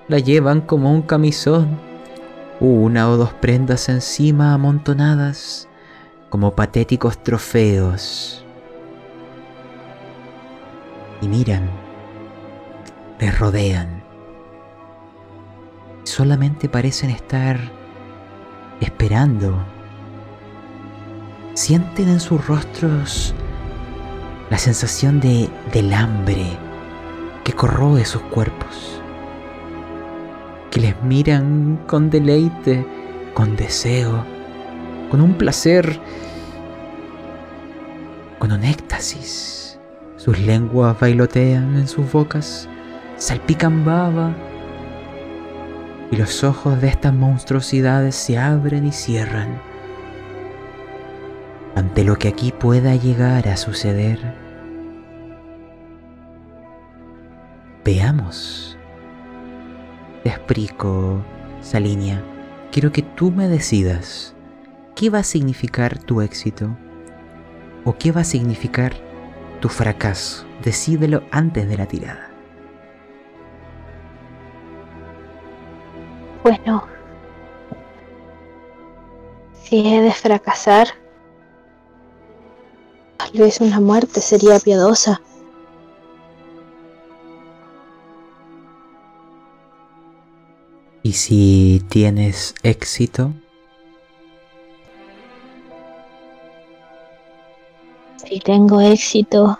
La llevan como un camisón, una o dos prendas encima amontonadas como patéticos trofeos. Y miran, les rodean. Solamente parecen estar esperando. Sienten en sus rostros la sensación de, del hambre que corroe sus cuerpos, que les miran con deleite, con deseo, con un placer, con un éxtasis. Sus lenguas bailotean en sus bocas, salpican baba, y los ojos de estas monstruosidades se abren y cierran ante lo que aquí pueda llegar a suceder. Veamos. Te explico, Salinia. Quiero que tú me decidas qué va a significar tu éxito o qué va a significar tu fracaso. Decídelo antes de la tirada. Bueno, si he de fracasar, tal vez una muerte sería piadosa. ¿Y si tienes éxito? Si tengo éxito,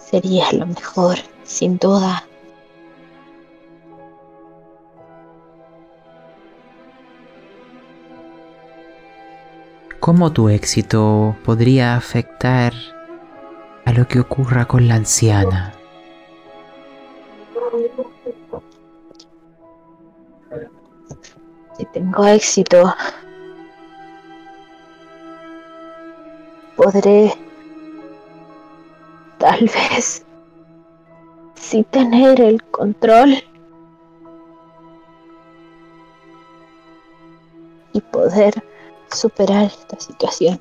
sería lo mejor, sin duda. ¿Cómo tu éxito podría afectar a lo que ocurra con la anciana? Si tengo éxito, podré tal vez sí tener el control y poder superar esta situación.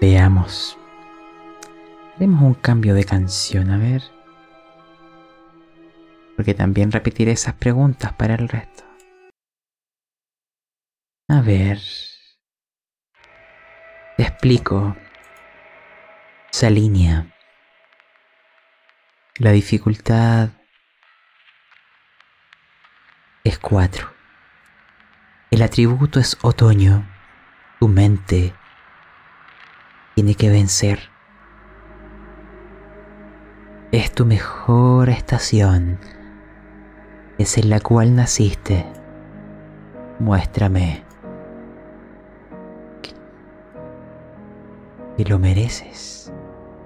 Veamos. Haremos un cambio de canción, a ver. Porque también repetiré esas preguntas para el resto. A ver. Te explico. Esa línea. La dificultad es 4. El atributo es otoño. Tu mente tiene que vencer. Es tu mejor estación. Es en la cual naciste. Muéstrame que, lo mereces.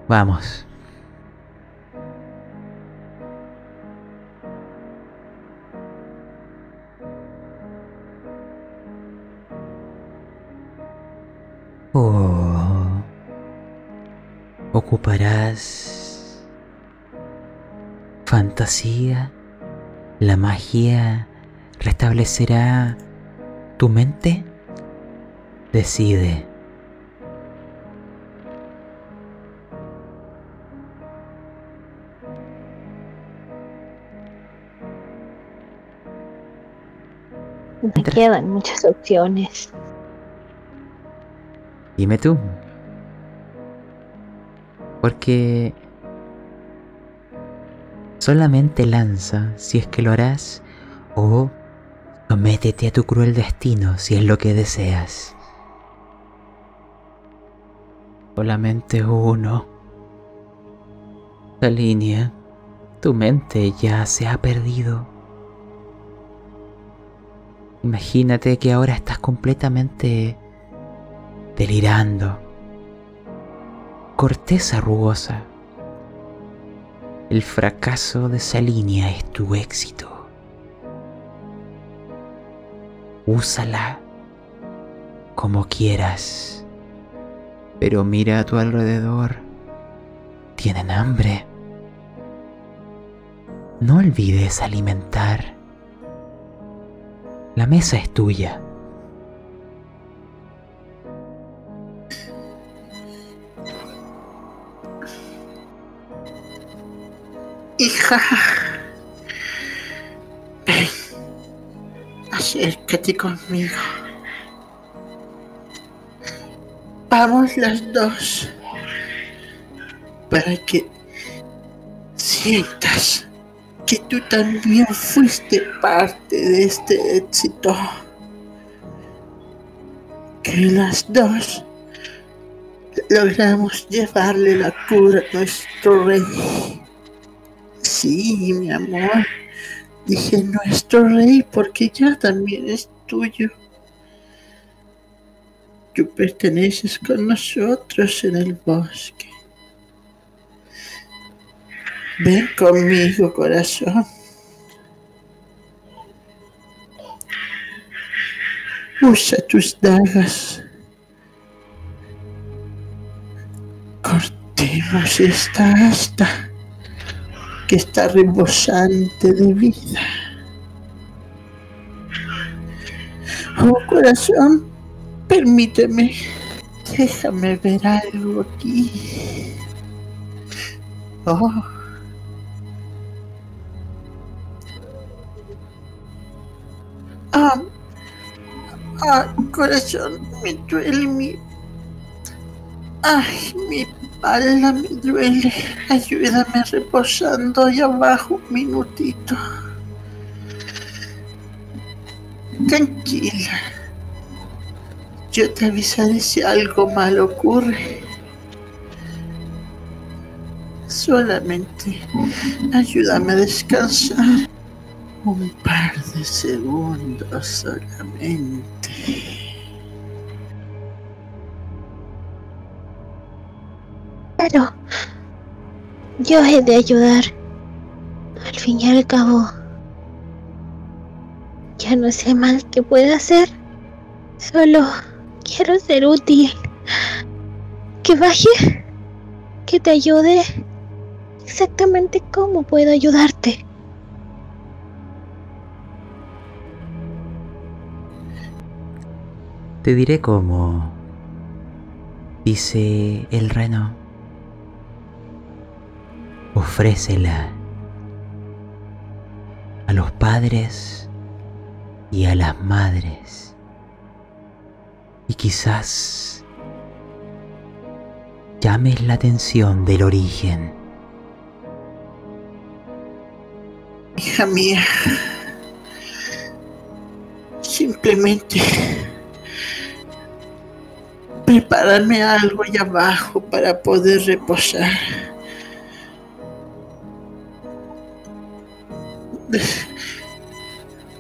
Vamos. Oh, ocuparás fantasía, la magia restablecerá tu mente. Decide. Me quedan muchas opciones. Dime tú. Porque solamente lanza si es que lo harás o sométete a tu cruel destino si es lo que deseas. Solamente uno. La línea, tu mente ya se ha perdido. Imagínate que ahora estás completamente delirando. Corteza rugosa. El fracaso de esa línea es tu éxito. Úsala como quieras. Pero mira a tu alrededor. Tienen hambre. No olvides alimentar. La mesa es tuya. Hija, ven, acércate conmigo. Vamos las dos para que sientas que tú también fuiste parte de este éxito. Que las dos logramos llevarle la cura a nuestro rey. Sí, mi amor. Dije nuestro rey porque ya también es tuyo. Tú perteneces con nosotros en el bosque. Ven conmigo, corazón. Usa tus dagas. Cortemos esta asta que está rebosante de vida. Oh corazón, permíteme, déjame ver algo aquí. Oh. Ah, ah, corazón, me duele mi... Ay, mi espalda me duele. Ayúdame reposando ahí abajo un minutito. Tranquila. Yo te avisaré si algo malo ocurre. Solamente ayúdame a descansar. Un par de segundos solamente. Pero yo he de ayudar. Al fin y al cabo, ya no sé más qué puedo hacer. Solo quiero ser útil. Que baje, que te ayude. Exactamente cómo puedo ayudarte. Te diré cómo, dice el reno. Ofrécela a los padres y a las madres. Y quizás llames la atención del origen. Hija mía, simplemente prepararme algo allá abajo para poder reposar.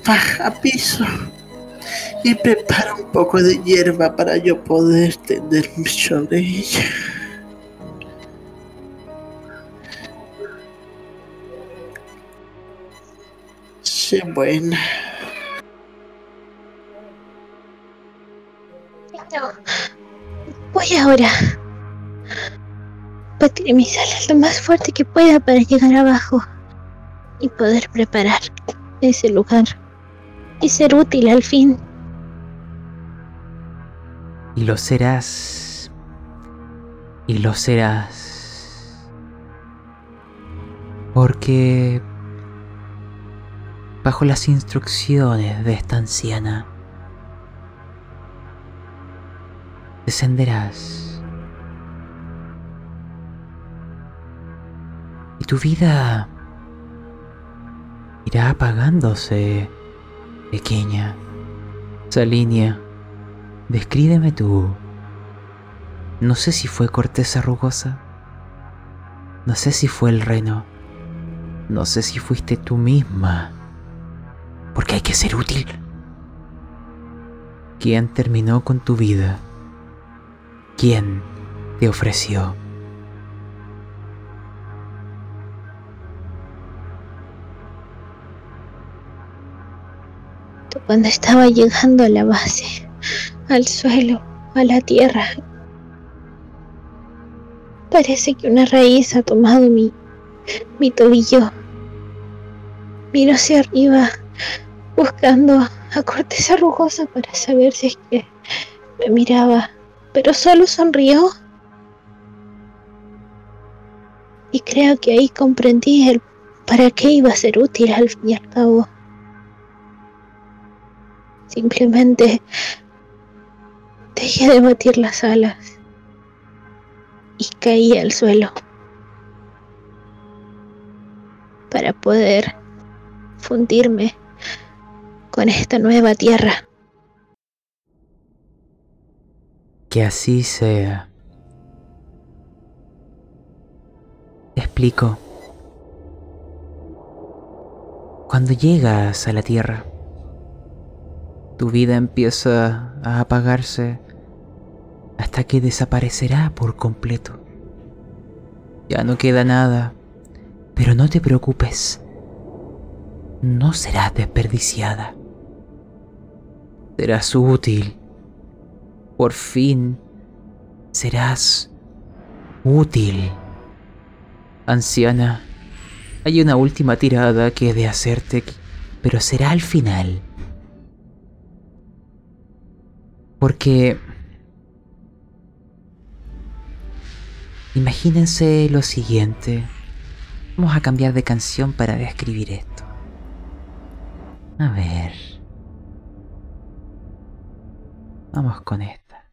Baja a piso y prepara un poco de hierba para yo poder tenderme sobre ella. Sé buena. Voy ahora. Batiré mis alas lo más fuerte que pueda para llegar abajo y poder preparar ese lugar y ser útil al fin. Y lo serás. Y lo serás. Porque bajo las instrucciones de esta anciana. Descenderás. Y tu vida irá apagándose, pequeña. Salinia, descríbeme tú. No sé si fue corteza rugosa. No sé si fue el reno. No sé si fuiste tú misma. Porque hay que ser útil. ¿Quién terminó con tu vida? ¿Quién te ofreció? Cuando estaba llegando a la base, al suelo, a la tierra, parece que una raíz ha tomado mi, mi tobillo. Miro hacia arriba, buscando a corteza rugosa para saber si es que me miraba, pero solo sonrió. Y creo que ahí comprendí el para qué iba a ser útil al fin y al cabo. Simplemente dejé de batir las alas y caí al suelo para poder fundirme con esta nueva tierra. Que así sea. explico. Cuando llegas a la tierra, tu vida empieza a apagarse hasta que desaparecerá por completo. Ya no queda nada, pero no te preocupes, no serás desperdiciada. Serás útil. Por fin serás útil. Anciana, hay una última tirada que he de hacerte, pero será al final. Porque... Imagínense lo siguiente. Vamos a cambiar de canción para describir esto. A ver. Vamos con esta.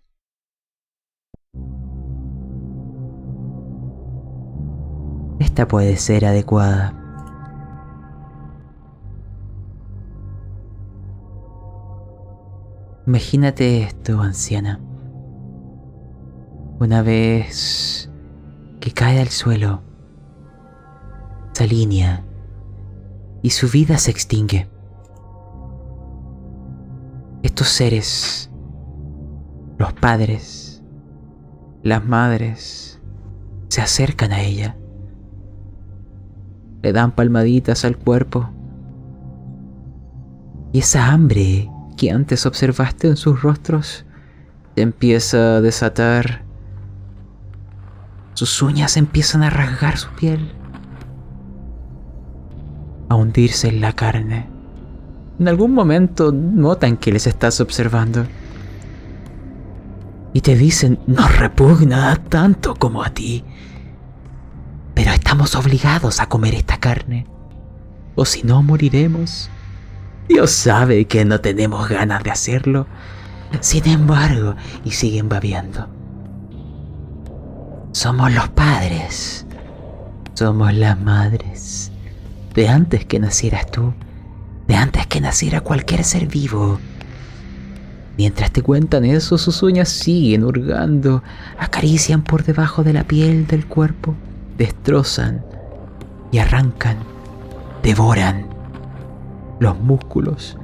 Esta puede ser adecuada. Imagínate esto, anciana. Una vez que cae al suelo, se alinea y su vida se extingue. Estos seres, los padres, las madres, se acercan a ella, le dan palmaditas al cuerpo y esa hambre antes observaste en sus rostros se empieza a desatar. Sus uñas empiezan a rasgar su piel, a hundirse en la carne. En algún momento notan que les estás observando y te dicen, nos repugna tanto como a ti, pero estamos obligados a comer esta carne, o si no moriremos. Dios sabe que no tenemos ganas de hacerlo. Sin embargo, y siguen babeando. Somos los padres. Somos las madres. De antes que nacieras tú. De antes que naciera cualquier ser vivo. Mientras te cuentan eso, sus uñas siguen hurgando, acarician por debajo de la piel del cuerpo, destrozan y arrancan, devoran los músculos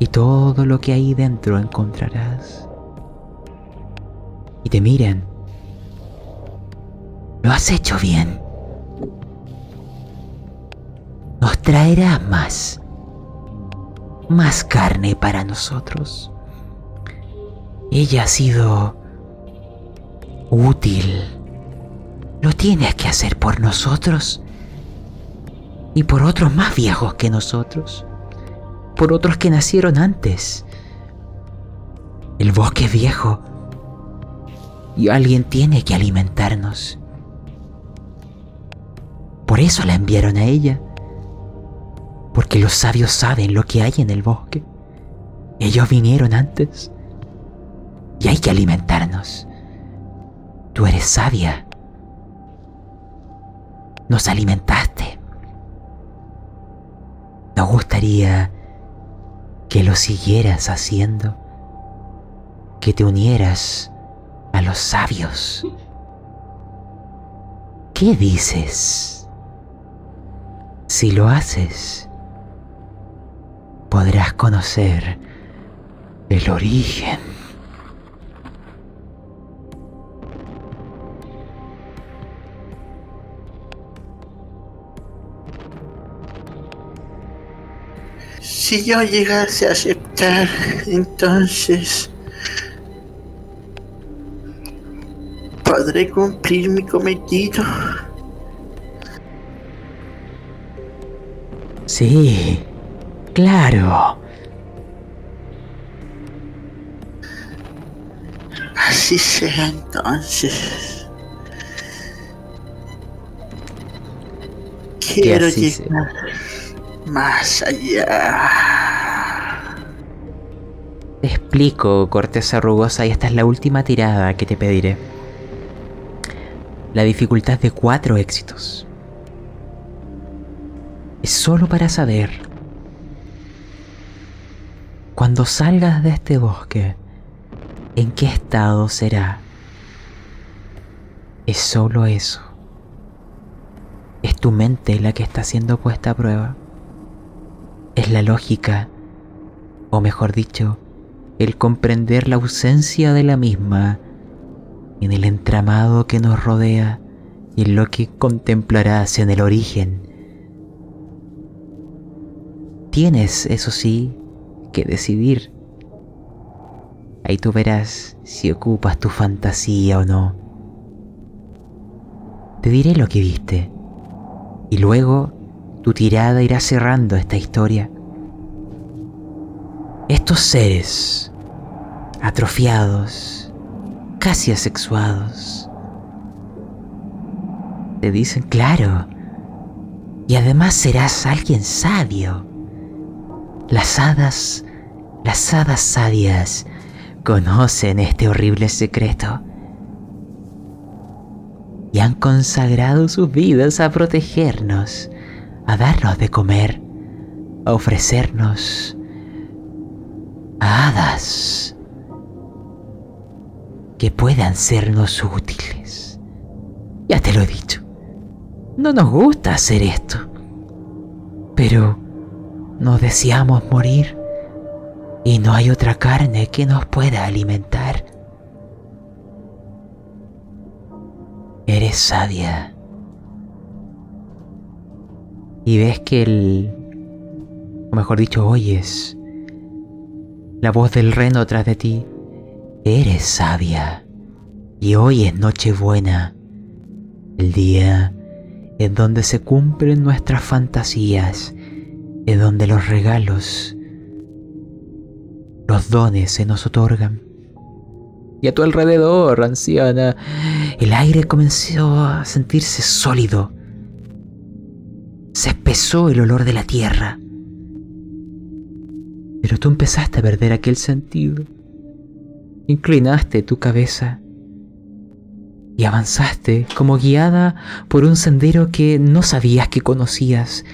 y todo lo que hay dentro encontrarás. Y te miren. Lo has hecho bien. Nos traerá más. Más carne para nosotros. Ella ha sido útil. Lo tienes que hacer por nosotros y por otros más viejos que nosotros por otros que nacieron antes. El bosque es viejo y alguien tiene que alimentarnos. Por eso la enviaron a ella. Porque los sabios saben lo que hay en el bosque. Ellos vinieron antes. Y hay que alimentarnos. Tú eres sabia. Nos alimentaste. Nos gustaría que lo siguieras haciendo. Que te unieras a los sabios. ¿Qué dices? Si lo haces, podrás conocer el origen. Si yo llegase a aceptar, entonces podré cumplir mi cometido. Sí, claro. Así sea entonces. Quiero llegar más allá. Te explico, corteza rugosa, y esta es la última tirada que te pediré. La dificultad de cuatro éxitos. Es solo para saber. Cuando salgas de este bosque, ¿en qué estado será? Es solo eso. Es tu mente la que está siendo puesta a prueba. Es la lógica, o mejor dicho, el comprender la ausencia de la misma en el entramado que nos rodea y en lo que contemplarás en el origen. Tienes, eso sí, que decidir. Ahí tú verás si ocupas tu fantasía o no. Te diré lo que viste y luego tu tirada irá cerrando esta historia. Estos seres, atrofiados, casi asexuados, te dicen claro, y además serás alguien sabio. Las hadas, las hadas sabias, conocen este horrible secreto y han consagrado sus vidas a protegernos a darnos de comer, a ofrecernos a hadas que puedan sernos útiles. Ya te lo he dicho, no nos gusta hacer esto, pero no deseamos morir y no hay otra carne que nos pueda alimentar. Eres sabia y ves que el, o mejor dicho, oyes la voz del reno tras de ti, eres sabia y hoy es Nochebuena, el día en donde se cumplen nuestras fantasías, en donde los regalos, los dones se nos otorgan. Y a tu alrededor, anciana, el aire comenzó a sentirse sólido se espesó el olor de la tierra. Pero tú empezaste a perder aquel sentido. Inclinaste tu cabeza y avanzaste como guiada por un sendero que no sabías que conocías,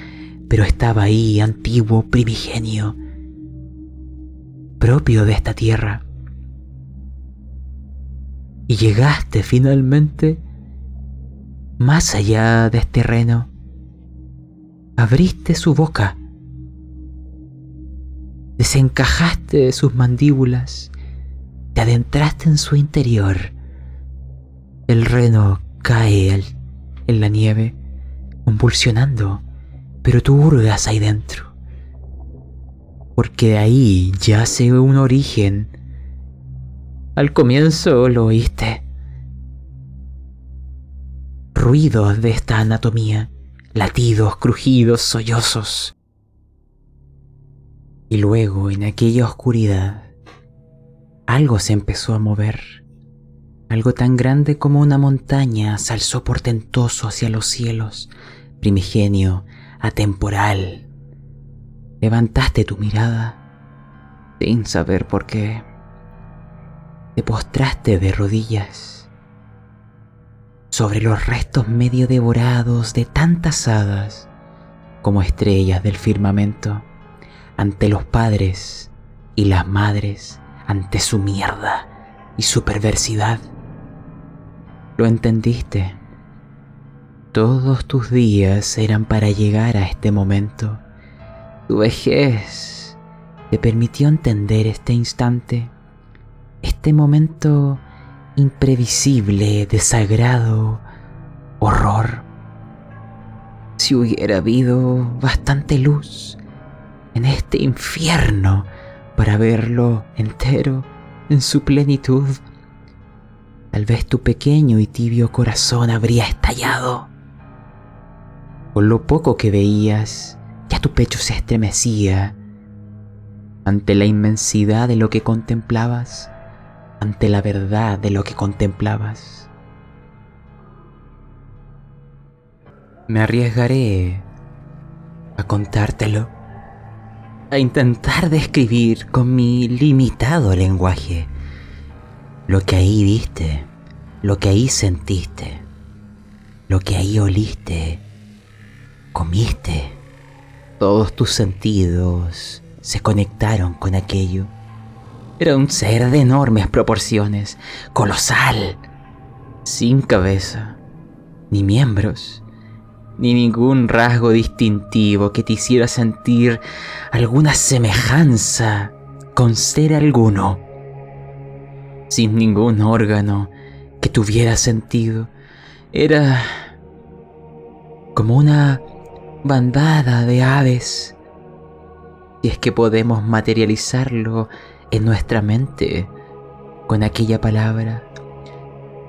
pero estaba ahí, antiguo, primigenio, propio de esta tierra. Y llegaste finalmente más allá de este terreno abriste su boca, desencajaste de sus mandíbulas, te adentraste en su interior. El reno cae en la nieve, convulsionando, pero tú hurgas ahí dentro. Porque ahí yace un origen. Al comienzo lo oíste. Ruidos de esta anatomía latidos, crujidos, sollozos. Y luego, en aquella oscuridad, algo se empezó a mover. Algo tan grande como una montaña se alzó portentoso hacia los cielos, primigenio, atemporal, levantaste tu mirada sin saber por qué. Te postraste de rodillas sobre los restos medio devorados de tantas hadas como estrellas del firmamento ante los padres y las madres, ante su mierda y su perversidad. Lo entendiste. Todos tus días eran para llegar a este momento. Tu vejez te permitió entender este instante, este momento imprevisible, desagrado, horror. Si hubiera habido bastante luz en este infierno para verlo entero en su plenitud, tal vez tu pequeño y tibio corazón habría estallado. Con lo poco que veías, ya tu pecho se estremecía ante la inmensidad de lo que contemplabas, ante la verdad de lo que contemplabas. Me arriesgaré a contártelo, a intentar describir con mi limitado lenguaje lo que ahí viste, lo que ahí sentiste, lo que ahí oliste, comiste. Todos tus sentidos se conectaron con aquello. Era un ser de enormes proporciones, colosal, sin cabeza, ni miembros, ni ningún rasgo distintivo que te hiciera sentir alguna semejanza con ser alguno, sin ningún órgano que tuviera sentido. Era como una bandada de aves, si es que podemos materializarlo en nuestra mente con aquella palabra.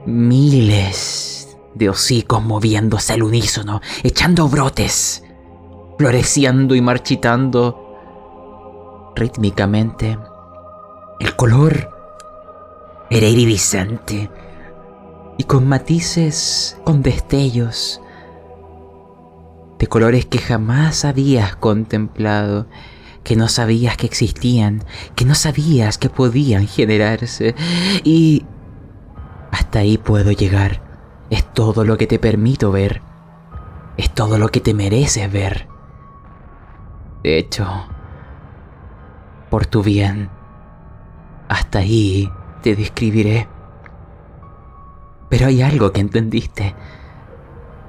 Miles de hocicos moviéndose al unísono, echando brotes, floreciendo y marchitando rítmicamente. El color era iridiscente y con matices, con destellos de colores que jamás habías contemplado, que no sabías que existían, que no sabías que podían generarse. Y hasta ahí puedo llegar. Es todo lo que te permito ver. Es todo lo que te mereces ver. De hecho, por tu bien, hasta ahí te describiré. Pero hay algo que entendiste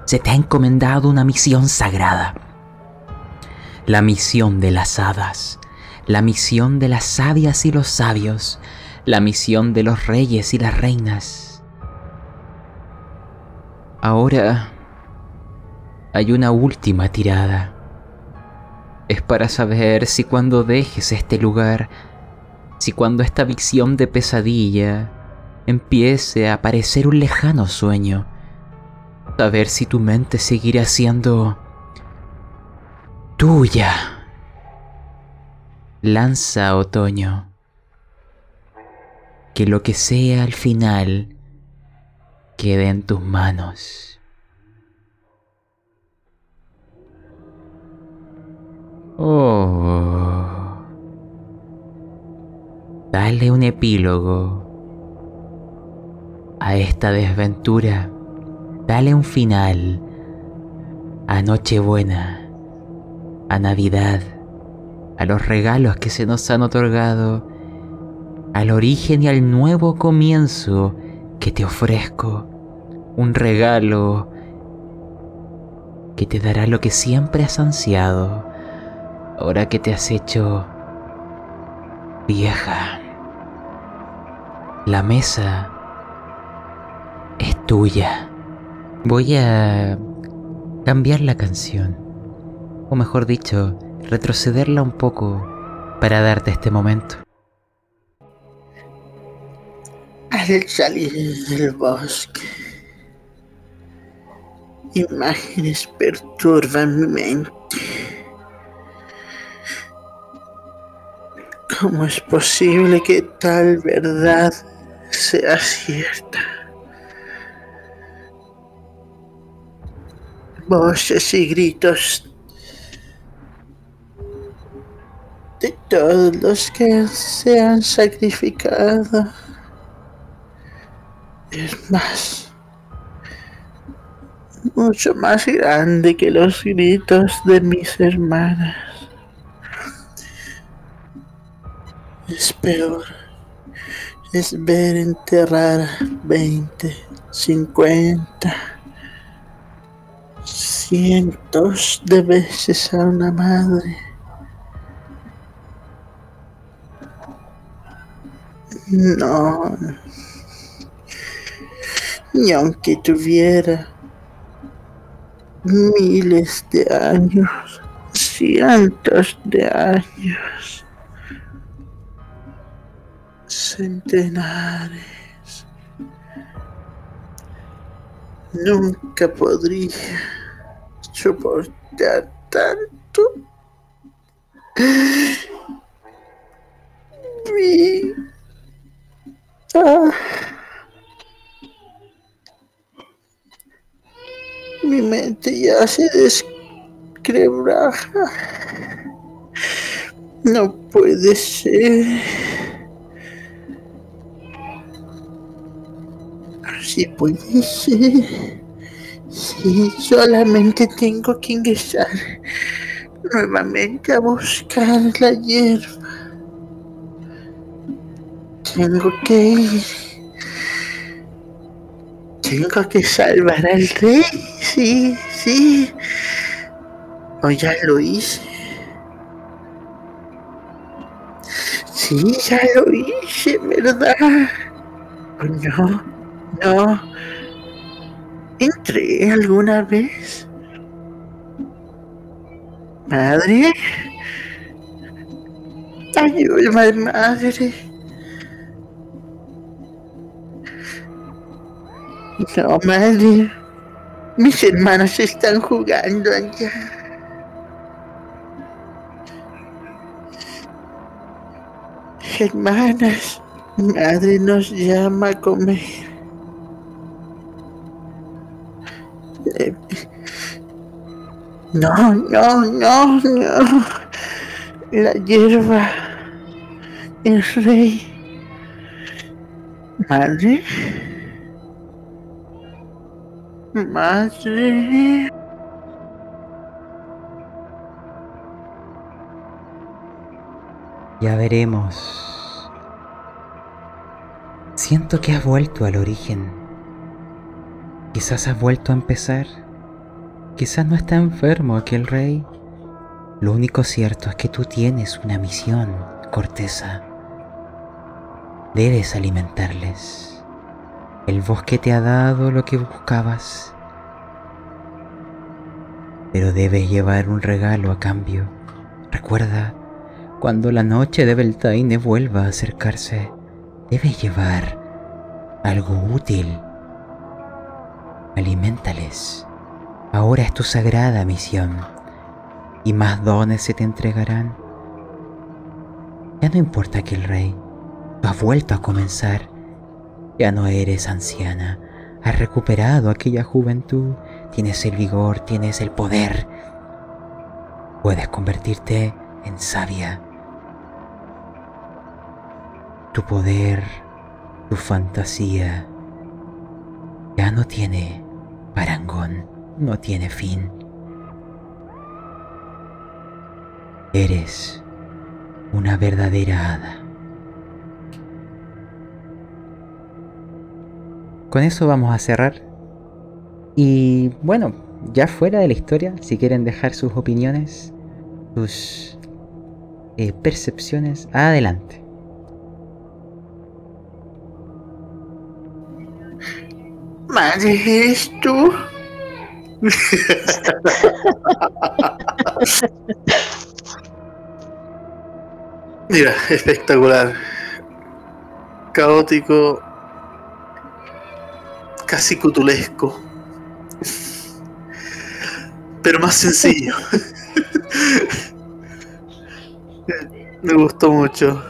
se te ha encomendado una misión sagrada. La misión de las hadas, la misión de las sabias y los sabios, la misión de los reyes y las reinas. Ahora hay una última tirada. Es para saber si cuando dejes este lugar, si cuando esta visión de pesadilla empiece a parecer un lejano sueño, a ver si tu mente seguirá siendo tuya. Lanza otoño. Que lo que sea al final quede en tus manos. Oh. Dale un epílogo a esta desventura. Dale un final a Nochebuena, a Navidad, a los regalos que se nos han otorgado, al origen y al nuevo comienzo que te ofrezco. Un regalo que te dará lo que siempre has ansiado, ahora que te has hecho vieja. La mesa es tuya. Voy a cambiar la canción, o mejor dicho, retrocederla un poco para darte este momento. Al salir del bosque, imágenes perturban mi mente. ¿Cómo es posible que tal verdad sea cierta? voces y gritos todos los que se han sacrificado. Es más, mucho más grande que los gritos de mis hermanas. Es peor. Es ver enterrar 20, 50, cientos de veces a una madre. No. Ni aunque tuviera miles de años, cientos de años, centenares, nunca podría soportar tanto. Mi... Ah. Mi mente ya se desquebraja. No puede ser. Sí puede ser. Sí, solamente tengo que ingresar nuevamente a buscar la hierba. Tengo que ir. Tengo que salvar al rey. Sí, sí. O ya lo hice. Sí, ya lo hice, ¿verdad? Oh, no, no. ¿Entré alguna vez? Madre. Ayúdame, madre. No, madre. Mis hermanos están jugando allá. Hermanas, madre nos llama a comer. No, no, no, no. La hierba. El rey. Madre. Madre. Ya veremos. Siento que has vuelto al origen. Quizás has vuelto a empezar. Quizás no está enfermo aquel rey. Lo único cierto es que tú tienes una misión, Corteza. Debes alimentarles. El bosque te ha dado lo que buscabas. Pero debes llevar un regalo a cambio. Recuerda, cuando la noche de Beltaine vuelva a acercarse, debes llevar algo útil. Aliméntales. Ahora es tu sagrada misión y más dones se te entregarán. Ya no importa que el rey, tú has vuelto a comenzar. Ya no eres anciana, has recuperado aquella juventud, tienes el vigor, tienes el poder. Puedes convertirte en sabia. Tu poder, tu fantasía, ya no tiene parangón, no tiene fin. Eres una verdadera hada. Con eso vamos a cerrar. Y bueno, ya fuera de la historia, si quieren dejar sus opiniones, sus eh, percepciones, adelante. Madre, ¿eres tú? Mira, espectacular. Caótico. Casi cutulesco. Pero más sencillo. Me gustó mucho.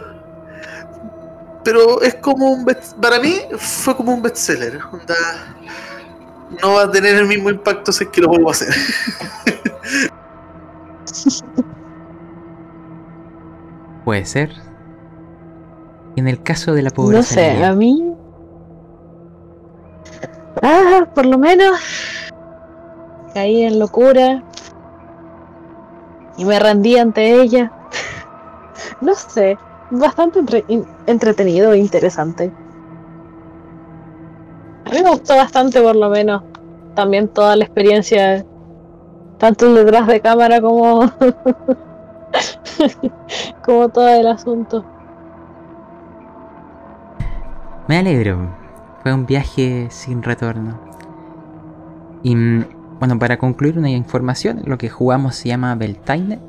Pero es como un best- para mí fue como un bestseller. No va a tener el mismo impacto si es que lo vuelvo a hacer. Puede ser. En el caso de la pobreza. No sé, a mí. Ah, por lo menos. Caí en locura. Y me rendí ante ella. no sé. Bastante entretenido e interesante. A mí me gustó bastante, por lo menos. También toda la experiencia. Tanto detrás de cámara como. como todo el asunto. Me alegro. Fue un viaje sin retorno. Y mm, bueno, para concluir una información, lo que jugamos se llama Beltaine.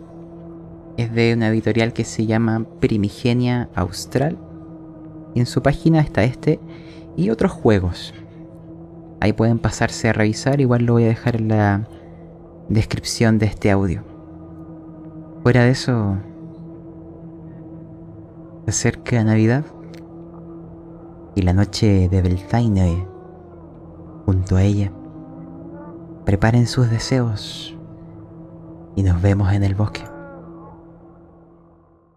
Es de una editorial que se llama Primigenia Austral. Y en su página está este y otros juegos. Ahí pueden pasarse a revisar, igual lo voy a dejar en la descripción de este audio. Fuera de eso, se acerca Navidad y la noche de Beltaine junto a ella. Preparen sus deseos y nos vemos en el bosque.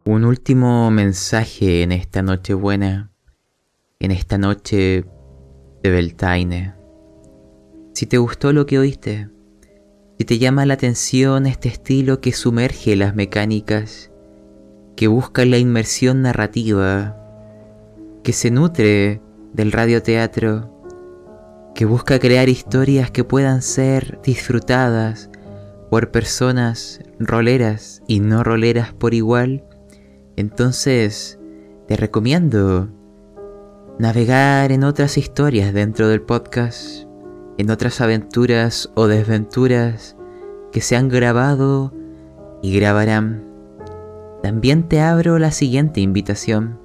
Un último mensaje en esta noche buena, en esta noche de Beltaine. Si te gustó lo que oíste, si te llama la atención este estilo que sumerge las mecánicas, que busca la inmersión narrativa, que se nutre del radioteatro, que busca crear historias que puedan ser disfrutadas por personas roleras y no roleras por igual, entonces te recomiendo navegar en otras historias dentro del podcast, en otras aventuras o desventuras que se han grabado y grabarán. También te abro la siguiente invitación.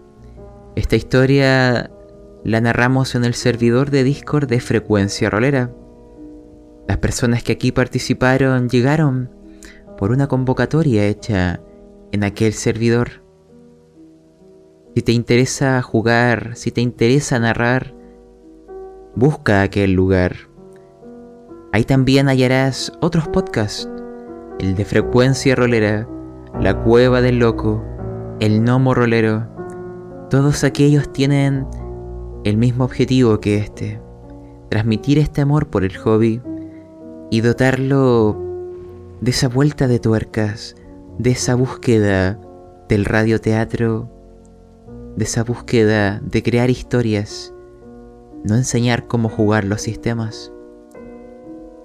Esta historia la narramos en el servidor de Discord de Frecuencia Rolera. Las personas que aquí participaron llegaron por una convocatoria hecha en aquel servidor. Si te interesa jugar, si te interesa narrar, busca aquel lugar. Ahí también hallarás otros podcasts, el de Frecuencia Rolera, La Cueva del Loco, El Gnomo Rolero. Todos aquellos tienen el mismo objetivo que este, transmitir este amor por el hobby y dotarlo de esa vuelta de tuercas, de esa búsqueda del radioteatro, de esa búsqueda de crear historias, no enseñar cómo jugar los sistemas.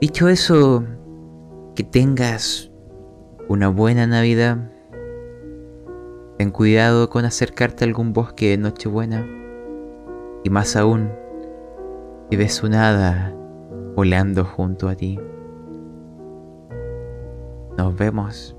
Dicho eso, que tengas una buena Navidad. Ten cuidado con acercarte a algún bosque de Nochebuena. Y más aún, si ves un hada volando junto a ti. Nos vemos.